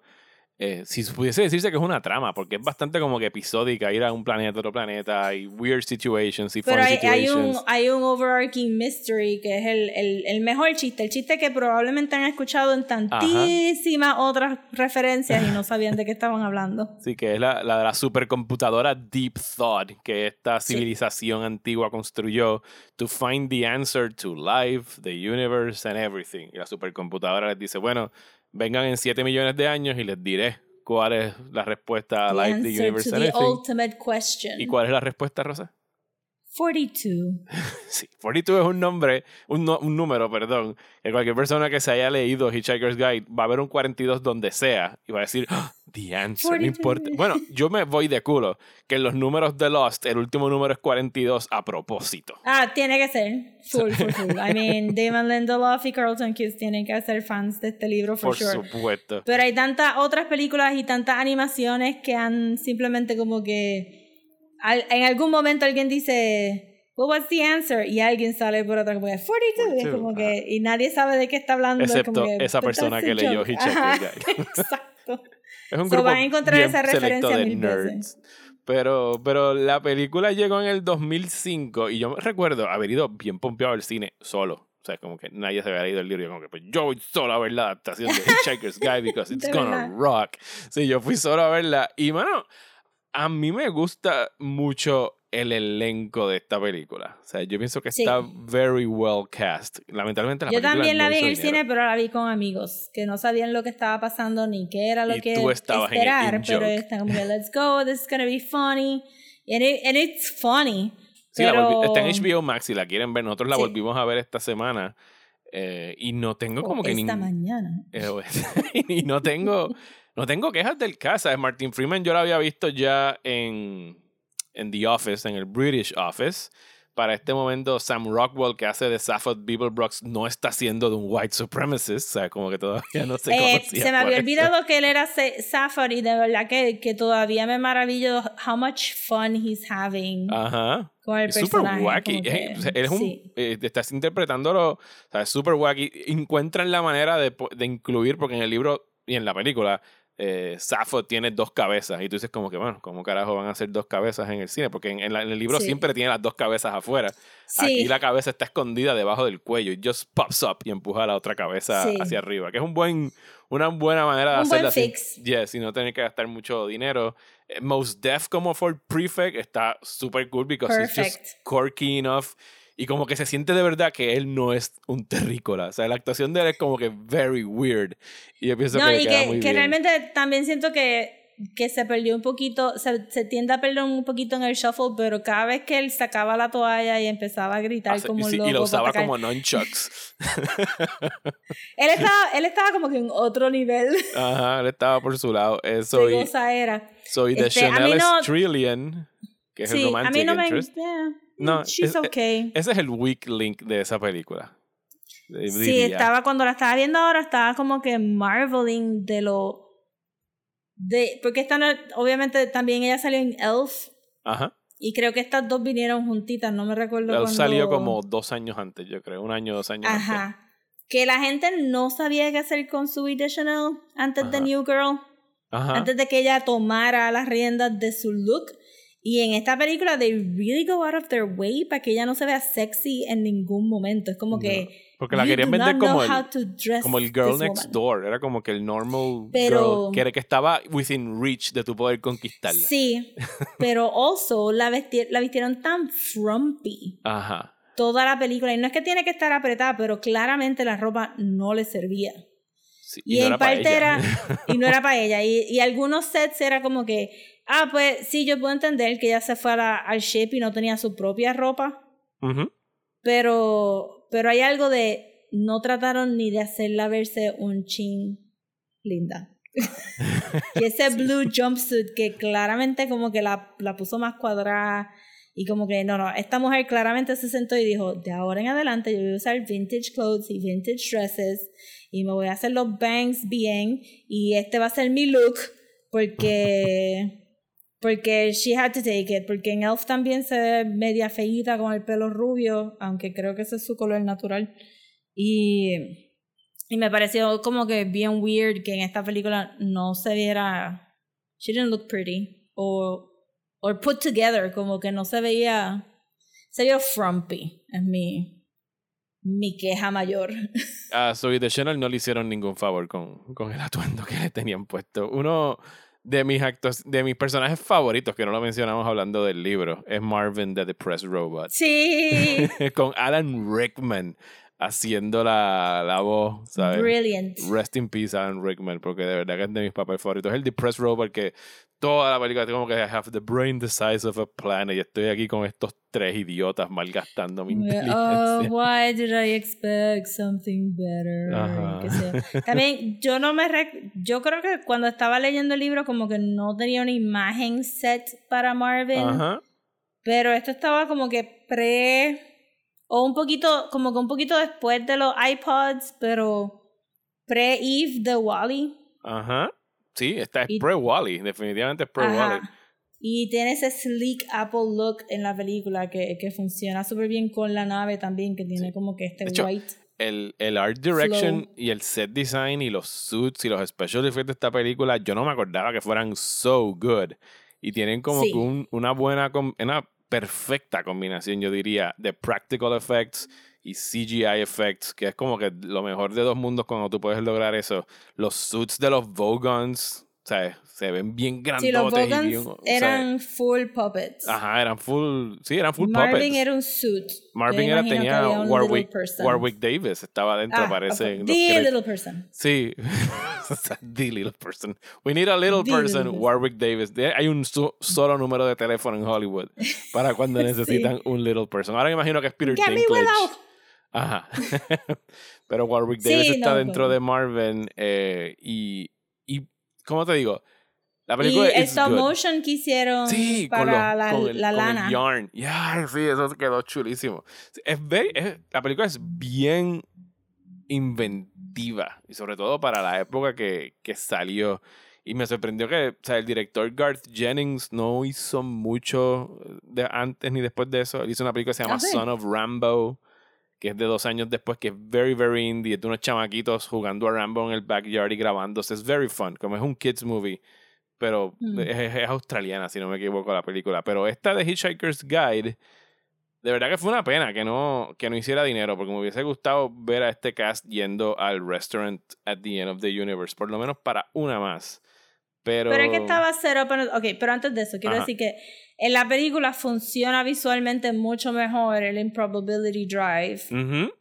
eh, si pudiese decirse que es una trama, porque es bastante como que episódica, ir a un planeta a otro planeta, y weird situations y Pero funny hay, hay un, situations. hay un overarching mystery que es el, el, el mejor chiste, el chiste que probablemente han escuchado en tantísimas otras referencias y no sabían de qué estaban hablando. Sí, que es la, la de la supercomputadora Deep Thought que esta Sí. civilización antigua construyó to find the answer to life, the universe and everything. Y la supercomputadora les dice, bueno, vengan en 7 millones de años y les diré cuál es la respuesta a life, the universe the everything. ultimate question. ¿Y cuál es la respuesta, Rosa? 42. Sí, 42 es un nombre, un, no- un número, perdón, que cualquier persona que se haya leído Hitchhiker's Guide va a ver un 42 donde sea y va a decir, "Ah, The Answer, no 42. importa. Bueno, yo me voy de culo que en los números de Lost, el último número es 42 a propósito. Ah, tiene que ser. Full, full, full. I mean, Damon Lindelof y Carlton Cuse tienen que ser fans de este libro, for Por sure. supuesto. Pero hay tantas otras películas y tantas animaciones que han simplemente como que al- en algún momento alguien dice, well, what's the answer? Y alguien sale por otra como que 42. Y, es 42, como que, y nadie sabe de qué está hablando. es Excepto como que, esa "But persona que leyó joke". Hitchhiker's Guide. Exacto. Es un So, grupo van a encontrar bien esa referencia de mil nerds. veces. Pero, pero la película llegó en el 2005 y yo me recuerdo haber ido bien pompeado al cine solo. O sea, como que nadie se había leído el libro. Yo como que, pues yo voy solo a ver la adaptación de Hitchhiker's Guide because it's gonna rock. Sí, yo fui solo a verla. Y, mano, a mí me gusta mucho el elenco de esta película. O sea, yo pienso que Sí. está very well cast. Lamentablemente la Yo película también no la vi en el dinero. cine, pero la vi con amigos que no sabían lo que estaba pasando ni qué era lo Y que esperar, pero están como let's go, this is gonna be funny. And, it- and it's funny. Sí, pero... está en HBO Max si la quieren ver. Nosotros la Sí. volvimos a ver esta semana. eh, y no tengo como que esta nin- mañana. Eh, y no tengo, no tengo quejas del casa. Martin Freeman yo lo había visto ya en, en The Office, en el British Office. Para este momento, Sam Rockwell, que hace de Safford Beeblebrox, no está siendo de un white supremacist. O sea, como que todavía no se Eh, se me había eso. olvidado que él era Sa- Safford y de verdad que, que todavía me maravillo how much fun he's having Ajá. con el Es súper personaje. wacky. como que- Eh, él es un, sí. eh, estás interpretándolo, o sea, es súper wacky. Encuentran la manera de, de incluir, porque en el libro y en la película, eh, Safo tiene dos cabezas. Y tú dices como que, bueno, ¿cómo carajo van a hacer dos cabezas en el cine? Porque en, en la- en el libro Sí. siempre tiene las dos cabezas afuera. Sí. Aquí la cabeza está escondida debajo del cuello y just pops up y empuja la otra cabeza Sí. hacia arriba. Que es un buen, una buena manera de Un buen hacerla sin- fix. yes, y no tener que gastar mucho dinero. Eh, Most Def como Ford Prefect está súper cool because it's Perfect. just quirky enough. Y como que se siente de verdad que él no es un terrícola. O sea, la actuación de él es como que very weird. Y yo pienso No, que y queda que, muy que bien. realmente también siento que, que se perdió un poquito, se, se tiende a perder un poquito en el shuffle, pero cada vez que él sacaba la toalla y empezaba a gritar Hace- como y, sí, loco. y lo usaba como nunchucks. él, estaba, él estaba como que en otro nivel Ajá, él estaba por su lado. Eso de y, cosa era. so, y de Este, mí Chanel no- Trillion, que es el Sí, a romantic mí no me... yeah, No, she's es- okay. Ese es el weak link de esa película. Sí, estaba cuando la estaba viendo ahora, estaba como que marveling de lo. De, porque esta no, obviamente también ella salió en Elf Ajá. y creo que estas dos vinieron juntitas, no me recuerdo cuándo- salió como dos años antes, yo creo. Un año, dos años antes. Ajá. Que la gente no sabía qué hacer con Zoe Deschanel antes de Ajá. New Girl, Ajá. antes de que ella tomara las riendas de su look. Y en esta película, they really go out of their way para que ella no se vea sexy en ningún momento. Es como No, que. Porque la querían vender como know el, how to dress como el girl next woman. door. Era como que el normal Pero- girl que, era- que estaba within reach de tu poder conquistarla. Sí, pero also la, vesti- la vistieron tan frumpy Ajá. toda la película. Y no es que tiene que estar apretada, pero claramente la ropa no le servía. Sí, Y, no en era parte era, y no era para ella. Y, y algunos sets era como que, ah, pues sí, yo puedo entender que ella se fuera al ship y no tenía su propia ropa, Ujú. pero, pero hay algo de, no trataron ni de hacerla verse un chin linda. y ese blue jumpsuit que claramente como que la, la puso más cuadrada y como que no, no, esta mujer claramente se sentó y dijo, de ahora en adelante yo voy a usar vintage clothes y vintage dresses y me voy a hacer los bangs bien y este va a ser mi look porque porque she had to take it porque en Elf también se ve media feíta con el pelo rubio aunque creo que ese es su color natural y y me pareció como que bien weird que en esta película no se viera she didn't look pretty o or put together como que no se veía se vio frumpy es mi mi queja mayor A Zoe Deschanel no le hicieron ningún favor con, con el atuendo que le tenían puesto. Uno de mis actos, de mis personajes favoritos, que no lo mencionamos hablando del libro, es Marvin the Depressed Robot. sí con Alan Rickman haciendo la, la voz, ¿sabes? Brilliant. Rest in peace, Alan Rickman, porque de verdad que es de mis papeles favoritos. Es el Depressed Rover que toda la película como que I have the brain the size of a planet y estoy aquí con estos tres idiotas malgastando mi Oh, inteligencia. why did I expect something better? Ajá. También, yo no me. rec- Yo creo que cuando estaba leyendo el libro, como que no tenía una imagen set para Marvin. Ajá. Pero esto estaba como que pre. O un poquito, como que un poquito después de los iPods, pero pre-Eve de Wally. Ajá. Sí, está es pre-Wally, definitivamente es pre-Wally. Y tiene ese sleek Apple look en la película que, que funciona súper bien con la nave también, que tiene como que este hecho, white. El, el art direction Flow. y el set design y los suits y los special effects de esta película, yo no me acordaba que fueran so good. Y tienen como Sí. que un- una buena, una perfecta combinación, yo diría, de practical effects y CGI effects, que es como que lo mejor de dos mundos cuando tú puedes lograr eso. Los suits de los Vogons, ¿sabes? Se ven bien Sí, los grandotes y Vogons bien... o sea, eran full puppets. Ajá, eran full... Sí, eran full Marvin puppets. era un suit. Marvin era, tenía Warwick. Warwick Davis, estaba dentro, Ah, parece. ok. en los The little person. Sí, the little person. We need a little The person, little. Warwick Davis. Hay un solo número de teléfono en Hollywood para cuando Sí. necesitan un little person. Ahora me imagino que es Peter Get me Dinklage. Willow. Ajá. Pero Warwick Sí, Davis está no, dentro pero- de Marvin eh, y, y, ¿cómo te digo? La Y película el is stop good. motion que hicieron Sí, con, para los- la, con el, la con el lana. yarn. Ya, sí, eso quedó chulísimo. Es very- es- la película es bien inventiva y sobre todo para la época que, que salió. Y me sorprendió que o sea, el director Garth Jennings no hizo mucho de antes ni después de eso. Él hizo una película que se llama Ah, sí. Son of Rambo, que es de dos años después, que es very, very indie. Es de unos chamaquitos jugando a Rambo en el backyard y grabándose. Es very fun, como es un kids movie pero Mm. es, es- es australiana, si no me equivoco, la película. Pero esta de Hitchhiker's Guide, de verdad que fue una pena que no, que no hiciera dinero, porque me hubiese gustado ver a este cast yendo al restaurant at the end of the universe, por lo menos para una más. Pero, Pero es que estaba cero. Pero, ok, pero antes de eso, quiero Ajá. decir que en la película funciona visualmente mucho mejor el Improbability Drive Ujú.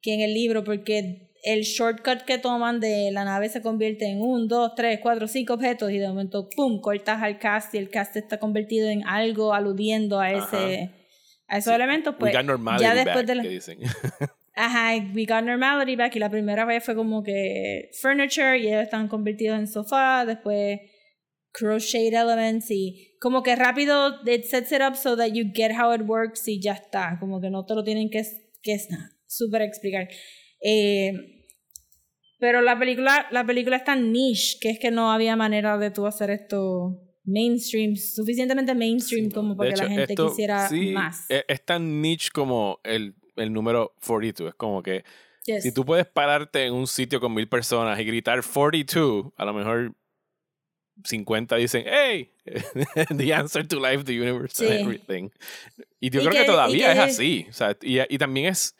que en el libro, porque el shortcut que toman de la nave se convierte en un, dos, tres, cuatro, cinco objetos y de momento, ¡pum!, cortas al cast y el cast está convertido en algo aludiendo a ese a esos elementos. Pues normality ya después back, de la- que dicen. Ajá, we got normality back y la primera vez fue como que furniture y ellos están convertidos en sofá, después crochet elements y como que rápido it sets it up so that you get how it works y ya está, como que no te lo tienen que, que súper explicar. Eh, pero la película, la película es tan niche que es que no había manera de tú hacer esto mainstream, suficientemente mainstream Sí, como para que la gente esto, quisiera sí, más. Es, es tan niche como el, el número 42. Es como que Yes. Si tú puedes pararte en un sitio con mil personas y gritar 42, a lo mejor 50 dicen, hey, the answer to life, the universe, and Sí. everything. Y yo Y creo que, todavía que- es así. O sea, y, y también es,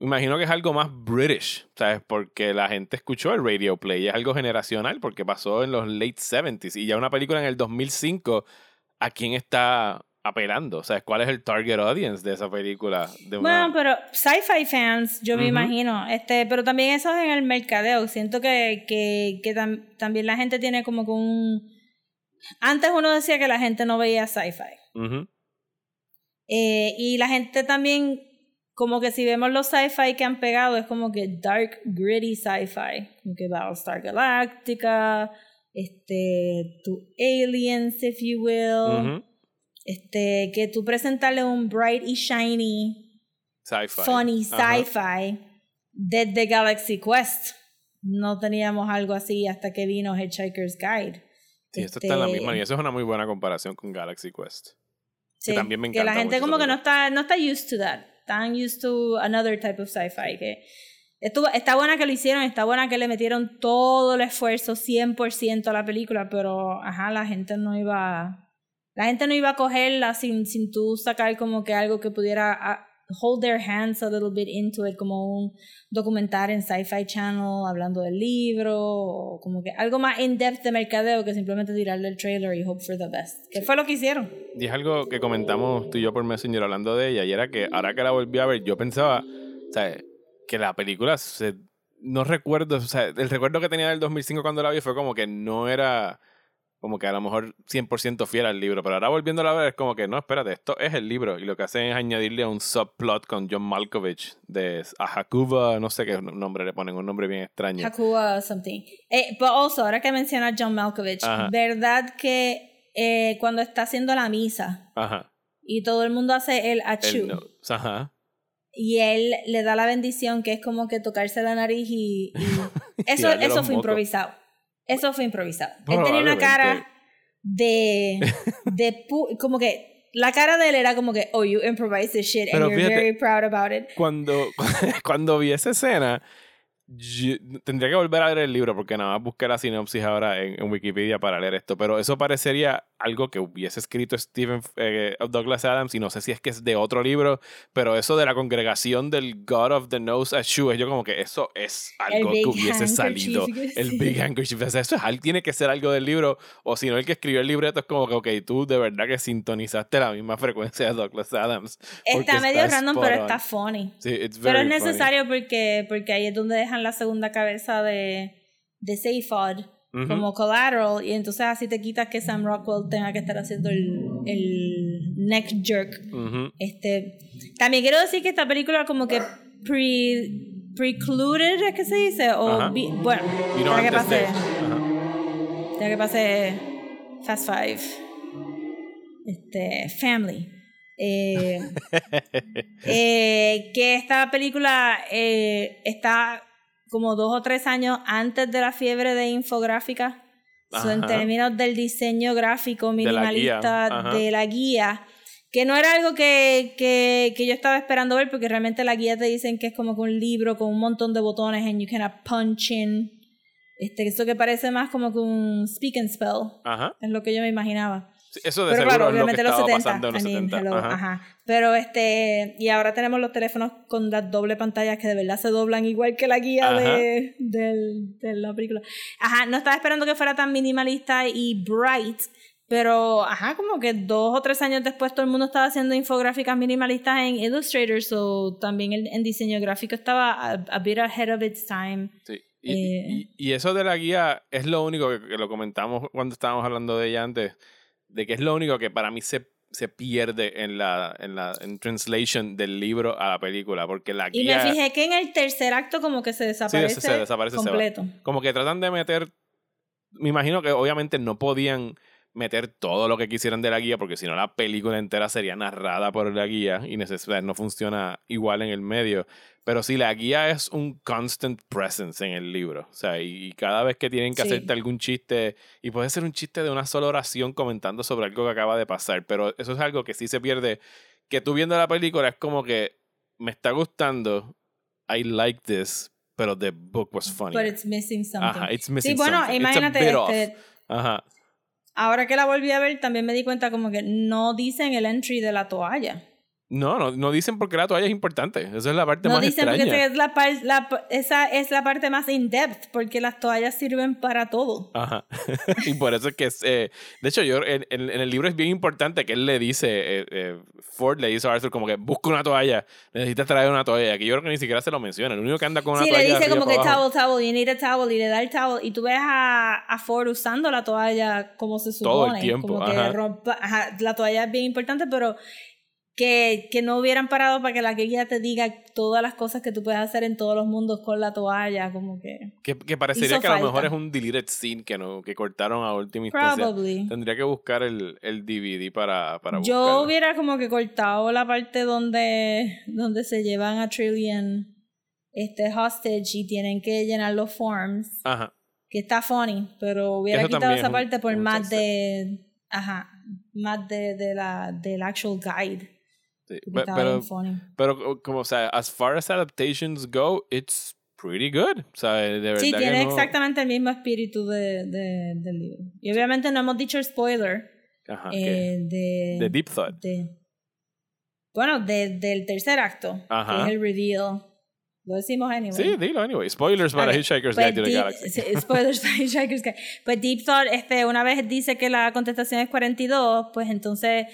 imagino que es algo más British, ¿sabes? Porque la gente escuchó el radio play es algo generacional porque pasó en los late 70s y ya una película en el 2005, ¿a quién está apelando? O sea, ¿cuál es el target audience de esa película? De una- Bueno, pero sci-fi fans, yo me imagino, este, pero también eso es en el mercadeo. Siento que, que, que tam- también la gente tiene como que un... Antes uno decía que la gente no veía sci-fi. Eh, y la gente también, como que si vemos los sci-fi que han pegado, es como que dark, gritty sci-fi. Como que Battlestar Galactica, este, tu Aliens, if you will. Este, que tú presentarle un bright y shiny Sci-fi. funny sci-fi desde Galaxy Quest. No teníamos algo así hasta que vino Hitchhiker's Guide. Sí, esto está en la Este, misma. Y eso es una muy buena comparación con Galaxy Quest. sí, también me que la encanta gente como que no está, no está used to that. Están used to another type of sci-fi. Que estuvo, está buena que lo hicieron, está buena que le metieron todo el esfuerzo 100% a la película, pero ajá, la gente no iba... La gente no iba a cogerla sin, sin tú sacar como que algo que pudiera ah, hold their hands a little bit into it, como un documental en Sci-Fi Channel hablando del libro, o como que algo más in-depth de mercadeo que simplemente tirarle el trailer y hope for the best. Que fue lo que hicieron. Y es algo que comentamos tú y yo por Messenger hablando de ella. Y era que ahora que la volví a ver, yo pensaba, sea, que la película se, no recuerdo, o sea, el recuerdo que tenía del 2005 cuando la vi fue como que no era como que a lo mejor 100% fiel al libro, pero ahora volviendo a ver es como que no, espérate, esto es el libro y lo que hacen es añadirle un subplot con John Malkovich de Hakuba, no sé qué nombre le ponen, un nombre bien extraño. Hakuba something. Eh, but also, ahora que menciona John Malkovich, Ajá. ¿verdad que eh, cuando está haciendo la misa Ajá. y todo el mundo hace el El achú no- Ajá. y él le da la bendición que es como que tocarse la nariz y, y- eso, eso fue mocos. improvisado. Eso fue improvisado. Él tenía una cara de, de pu- como que la cara de él era como que, oh, you improvise this shit Pero and you're fíjate- very proud about it. Cuando, cuando vi esa escena, yo- tendría que volver a leer el libro porque nada más busqué la sinopsis ahora en, en Wikipedia para leer esto, pero eso parecería algo que hubiese escrito Stephen eh, Douglas Adams y no sé si es que es de otro libro, pero eso de la congregación del God of the Nose at Shoe, yo como que eso es algo que hubiese salido, el. Big Handkerchief, o sea, eso es, tiene que ser algo del libro, o si no el que escribió el libreto es como que, ok, tú de verdad que sintonizaste la misma frecuencia de Douglas Adams. Está medio random, pero on. está funny. Sí, it's Pero es very funny. necesario porque, porque ahí es donde dejan la segunda cabeza de, de Seyfod Ujú. como collateral y entonces así te quitas que Sam Rockwell tenga que estar haciendo el, el neck jerk. Este, también quiero decir que esta película como que pre, precluded, ¿es que se dice? O vi- bueno, para que pase Fast Five, este, Family. Eh, eh, que esta película eh, está como dos o tres años antes de la fiebre de infográfica. So, en términos del diseño gráfico De la guía, minimalista de la guía, que no era algo que, que, que yo estaba esperando ver, porque realmente la guía te dicen que es como que un libro con un montón de botones and you can punch in. Este, eso que parece más como que un speak and spell, Ajá. es lo que yo me imaginaba. Eso de Pero seguro claro, es lo que obviamente los estaba 70. pasando en los I mean, 70. hello, Ajá. ajá. Pero este, y ahora tenemos los teléfonos con las doble pantallas que de verdad se doblan igual que la guía de, del- de la película. Ajá, no estaba esperando que fuera tan minimalista y bright, pero ajá, como que dos o tres años después todo el mundo estaba haciendo infográficas minimalistas en Illustrator, so también el, en diseño gráfico estaba a, a bit ahead of its time. Sí. Y, Eh. y- y eso de la guía es lo único que, que lo comentamos cuando estábamos hablando de ella antes, de que es lo único que para mí se, se pierde en la, en la en translation del libro a la película, porque la Y guía... me fijé que en el tercer acto como que se desaparece, se desaparece, se completo. como que tratan de meter. Me imagino que obviamente no podían meter todo lo que quisieran de la guía, porque si no la película entera sería narrada por la guía y no funciona igual en el medio. Pero sí, la guía es un constant presence en el libro. O sea, y, cada vez que tienen que Sí. hacerte algún chiste, y puede ser un chiste de una sola oración comentando sobre algo que acaba de pasar, pero eso es algo que sí se pierde. Que tú viendo la película es como que me está gustando, I like this, pero the book was funny. But it's missing something. Ajá, it's missing sí, bueno, something. It's a imagínate, bit off. este, Ajá. Ahora que la volví a ver, también me di cuenta como que no dicen el entry de la toalla. No, no, no dicen porque la toalla es importante. Esa es la parte No más dicen porque extraña. esa es la, la esa es la parte más in-depth, porque las toallas sirven para todo. Ajá. y por eso es que es, eh, de hecho yo en, en- el libro es bien importante que él le dice eh, eh, Ford le dice a Arthur como que busca una toalla, necesitas traer una toalla. Aquí yo creo que ni siquiera se lo menciona. El único que anda con una Sí, toalla le dice como que towel, towel, you need a towel, y le da el towel, y tú ves a, a Ford usando la toalla como se supone. Todo el tiempo, Como que ajá. rompa- ajá, la toalla es bien importante, pero que, que no hubieran parado para que la guía te diga todas las cosas que tú puedes hacer en todos los mundos con la toalla, como que... que, que parecería que a lo mejor es un deleted scene que no que cortaron a última instancia. Probably. Tendría que buscar el, el DVD para, para Yo buscarlo. hubiera como que cortado la parte donde, donde se llevan a Trillian este hostage y tienen que llenar los forms, Ajá. que está funny, pero hubiera Eso quitado esa parte por más de, ajá, más de, de la, del actual guide. Sí, Pero, pero como, o sea, as far as adaptations go, it's pretty good. O sea, de verdad Sí, que tiene no- exactamente el mismo espíritu de, de- del libro. Y obviamente no hemos dicho el spoiler Ajá, eh, de, de Deep Thought. de- bueno, de- del tercer acto, Ajá. que es el reveal. Lo decimos anyway. Sí, dilo anyway. Spoilers para Ok, Hitchhiker's pues Guide to the Galaxy. sí, Spoilers para Hitchhiker's Guide. Pues Deep Thought, este, una vez dice que la contestación es 42, pues entonces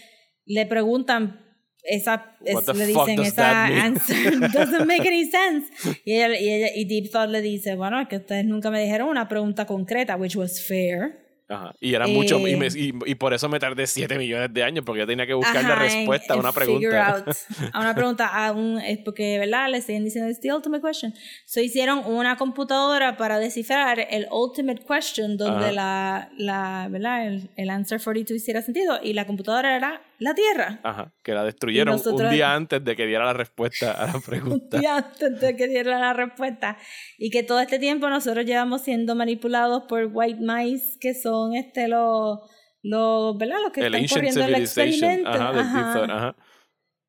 le preguntan esa es- le dicen esa answer doesn't make any sense y ella, y ella y Deep Thought le dice bueno es que ustedes nunca me dijeron una pregunta concreta which was fair Ajá. Y era mucho. Y, Eh, me- y- y por eso me tardé 7 millones de años, porque yo tenía que buscar la Ajá, en- respuesta a una pregunta. out a una pregunta a un es porque verdad le siguen diciendo it's the ultimate question so hicieron una computadora para descifrar el ultimate question donde Ajá. la la verdad el, el answer 42 hiciera sentido y la computadora era la tierra Ajá. Que la destruyeron nosotros- un día antes de que diera la respuesta a la pregunta. y antes de que diera la respuesta y que todo este tiempo nosotros llevamos siendo manipulados por white mice que son este los los verdad los que el están corriendo el experimento Ajá, Ajá.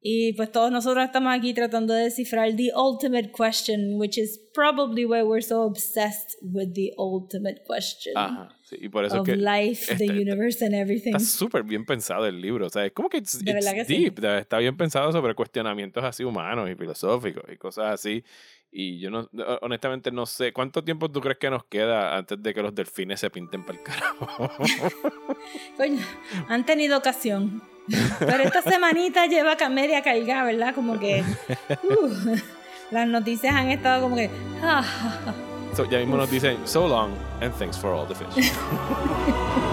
Deep y pues todos nosotros estamos aquí tratando de descifrar the ultimate question which is probably why we're so obsessed with the ultimate question Ajá. Sí, y por eso of es que life the este- universe and everything está súper bien pensado el libro. O sea, es como que it's, it's verdad que sí. deep. Está bien pensado sobre cuestionamientos así humanos y filosóficos y cosas así. Y yo no, honestamente no sé, ¿cuánto tiempo tú crees que nos queda antes de que los delfines se pinten para el carajo? Coño, han tenido ocasión. Pero esta semanita lleva media cargada, ¿verdad? Como que uh, las noticias han estado como que... ah, So, ya mismo nos dicen, so long and thanks for all the fish.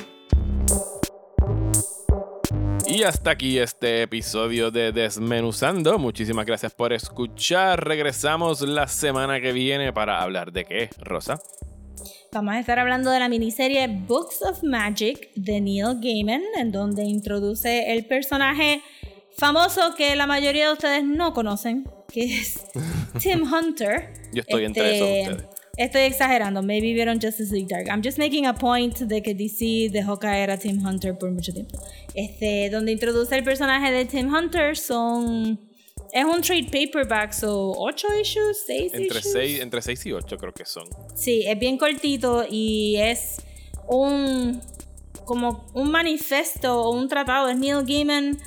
Y hasta aquí este episodio de Desmenuzando. Muchísimas gracias por escuchar. Regresamos la semana que viene para hablar de qué, Rosa. Vamos a estar hablando de la miniserie Books of Magic de Neil Gaiman, en donde introduce el personaje famoso que la mayoría de ustedes no conocen, que es Tim Hunter. Yo estoy entre esos Este, ustedes. Estoy exagerando, maybe vieron Justice League Dark. I'm just making a point de que DC dejó caer a Tim Hunter por mucho tiempo. Este, donde introduce el personaje de Tim Hunter son... Es un trade paperback, so 8 issues, 6 Entre issues. 6 entre seis y 8 creo que son. Sí, es bien cortito y es un como un manifiesto o un tratado. Es Neil Gaiman,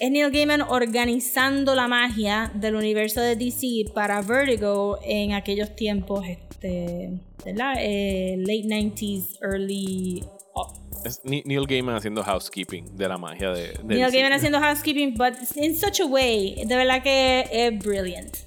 es Neil Gaiman organizando la magia del universo de DC para Vertigo en aquellos tiempos, este, ¿verdad? Eh, late 90s, early. Es Neil Gaiman haciendo housekeeping de la magia de, de Neil. Gaiman haciendo housekeeping, but in such a way, de verdad que es brilliant.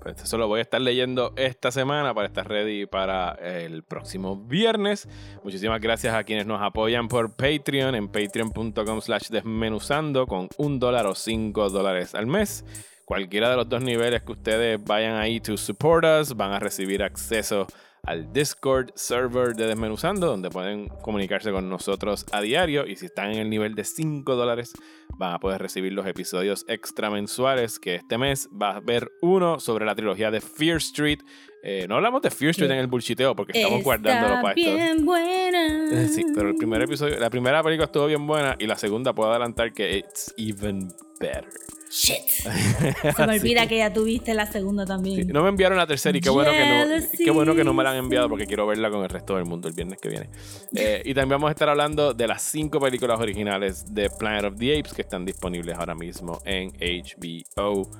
Pues eso lo voy a estar leyendo esta semana para estar ready para el próximo viernes. Muchísimas gracias a quienes nos apoyan por Patreon en patreon.com slash desmenuzando con un dólar o cinco dólares al mes. Cualquiera de los dos niveles que ustedes vayan ahí to support us van a recibir acceso al Discord server de Desmenuzando, donde pueden comunicarse con nosotros a diario. Y si están en el nivel de 5 dólares, van a poder recibir los episodios extra mensuales. Que este mes va a haber uno sobre la trilogía de Fear Street. Eh, no hablamos de Fear Street en el bullshiteo porque estamos guardándolo para esto. bien buena. Eh, Sí, pero el primer episodio, la primera película estuvo bien buena y la segunda puedo adelantar que it's even better. Shit. Se me olvida que ya tuviste la segunda también. Sí, no me enviaron la tercera y qué bueno, que no, qué bueno que no me la han enviado porque quiero verla con el resto del mundo el viernes que viene. Eh, y también vamos a estar hablando de las cinco películas originales de Planet of the Apes que están disponibles ahora mismo en HBO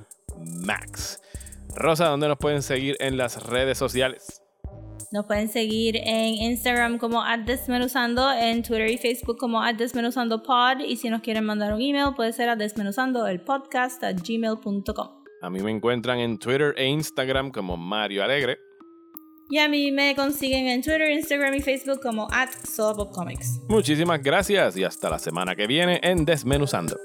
Max. Rosa, ¿dónde nos pueden seguir en las redes sociales? Nos pueden seguir en Instagram como desmenuzando, en Twitter y Facebook como desmenuzandopod y si nos quieren mandar un email puede ser a desmenuzando el podcast a gmail.com. A mí me encuentran en Twitter e Instagram como Mario Alegre. Y a mí me consiguen en Twitter, Instagram y Facebook como at Comics. Muchísimas gracias y hasta la semana que viene en Desmenuzando.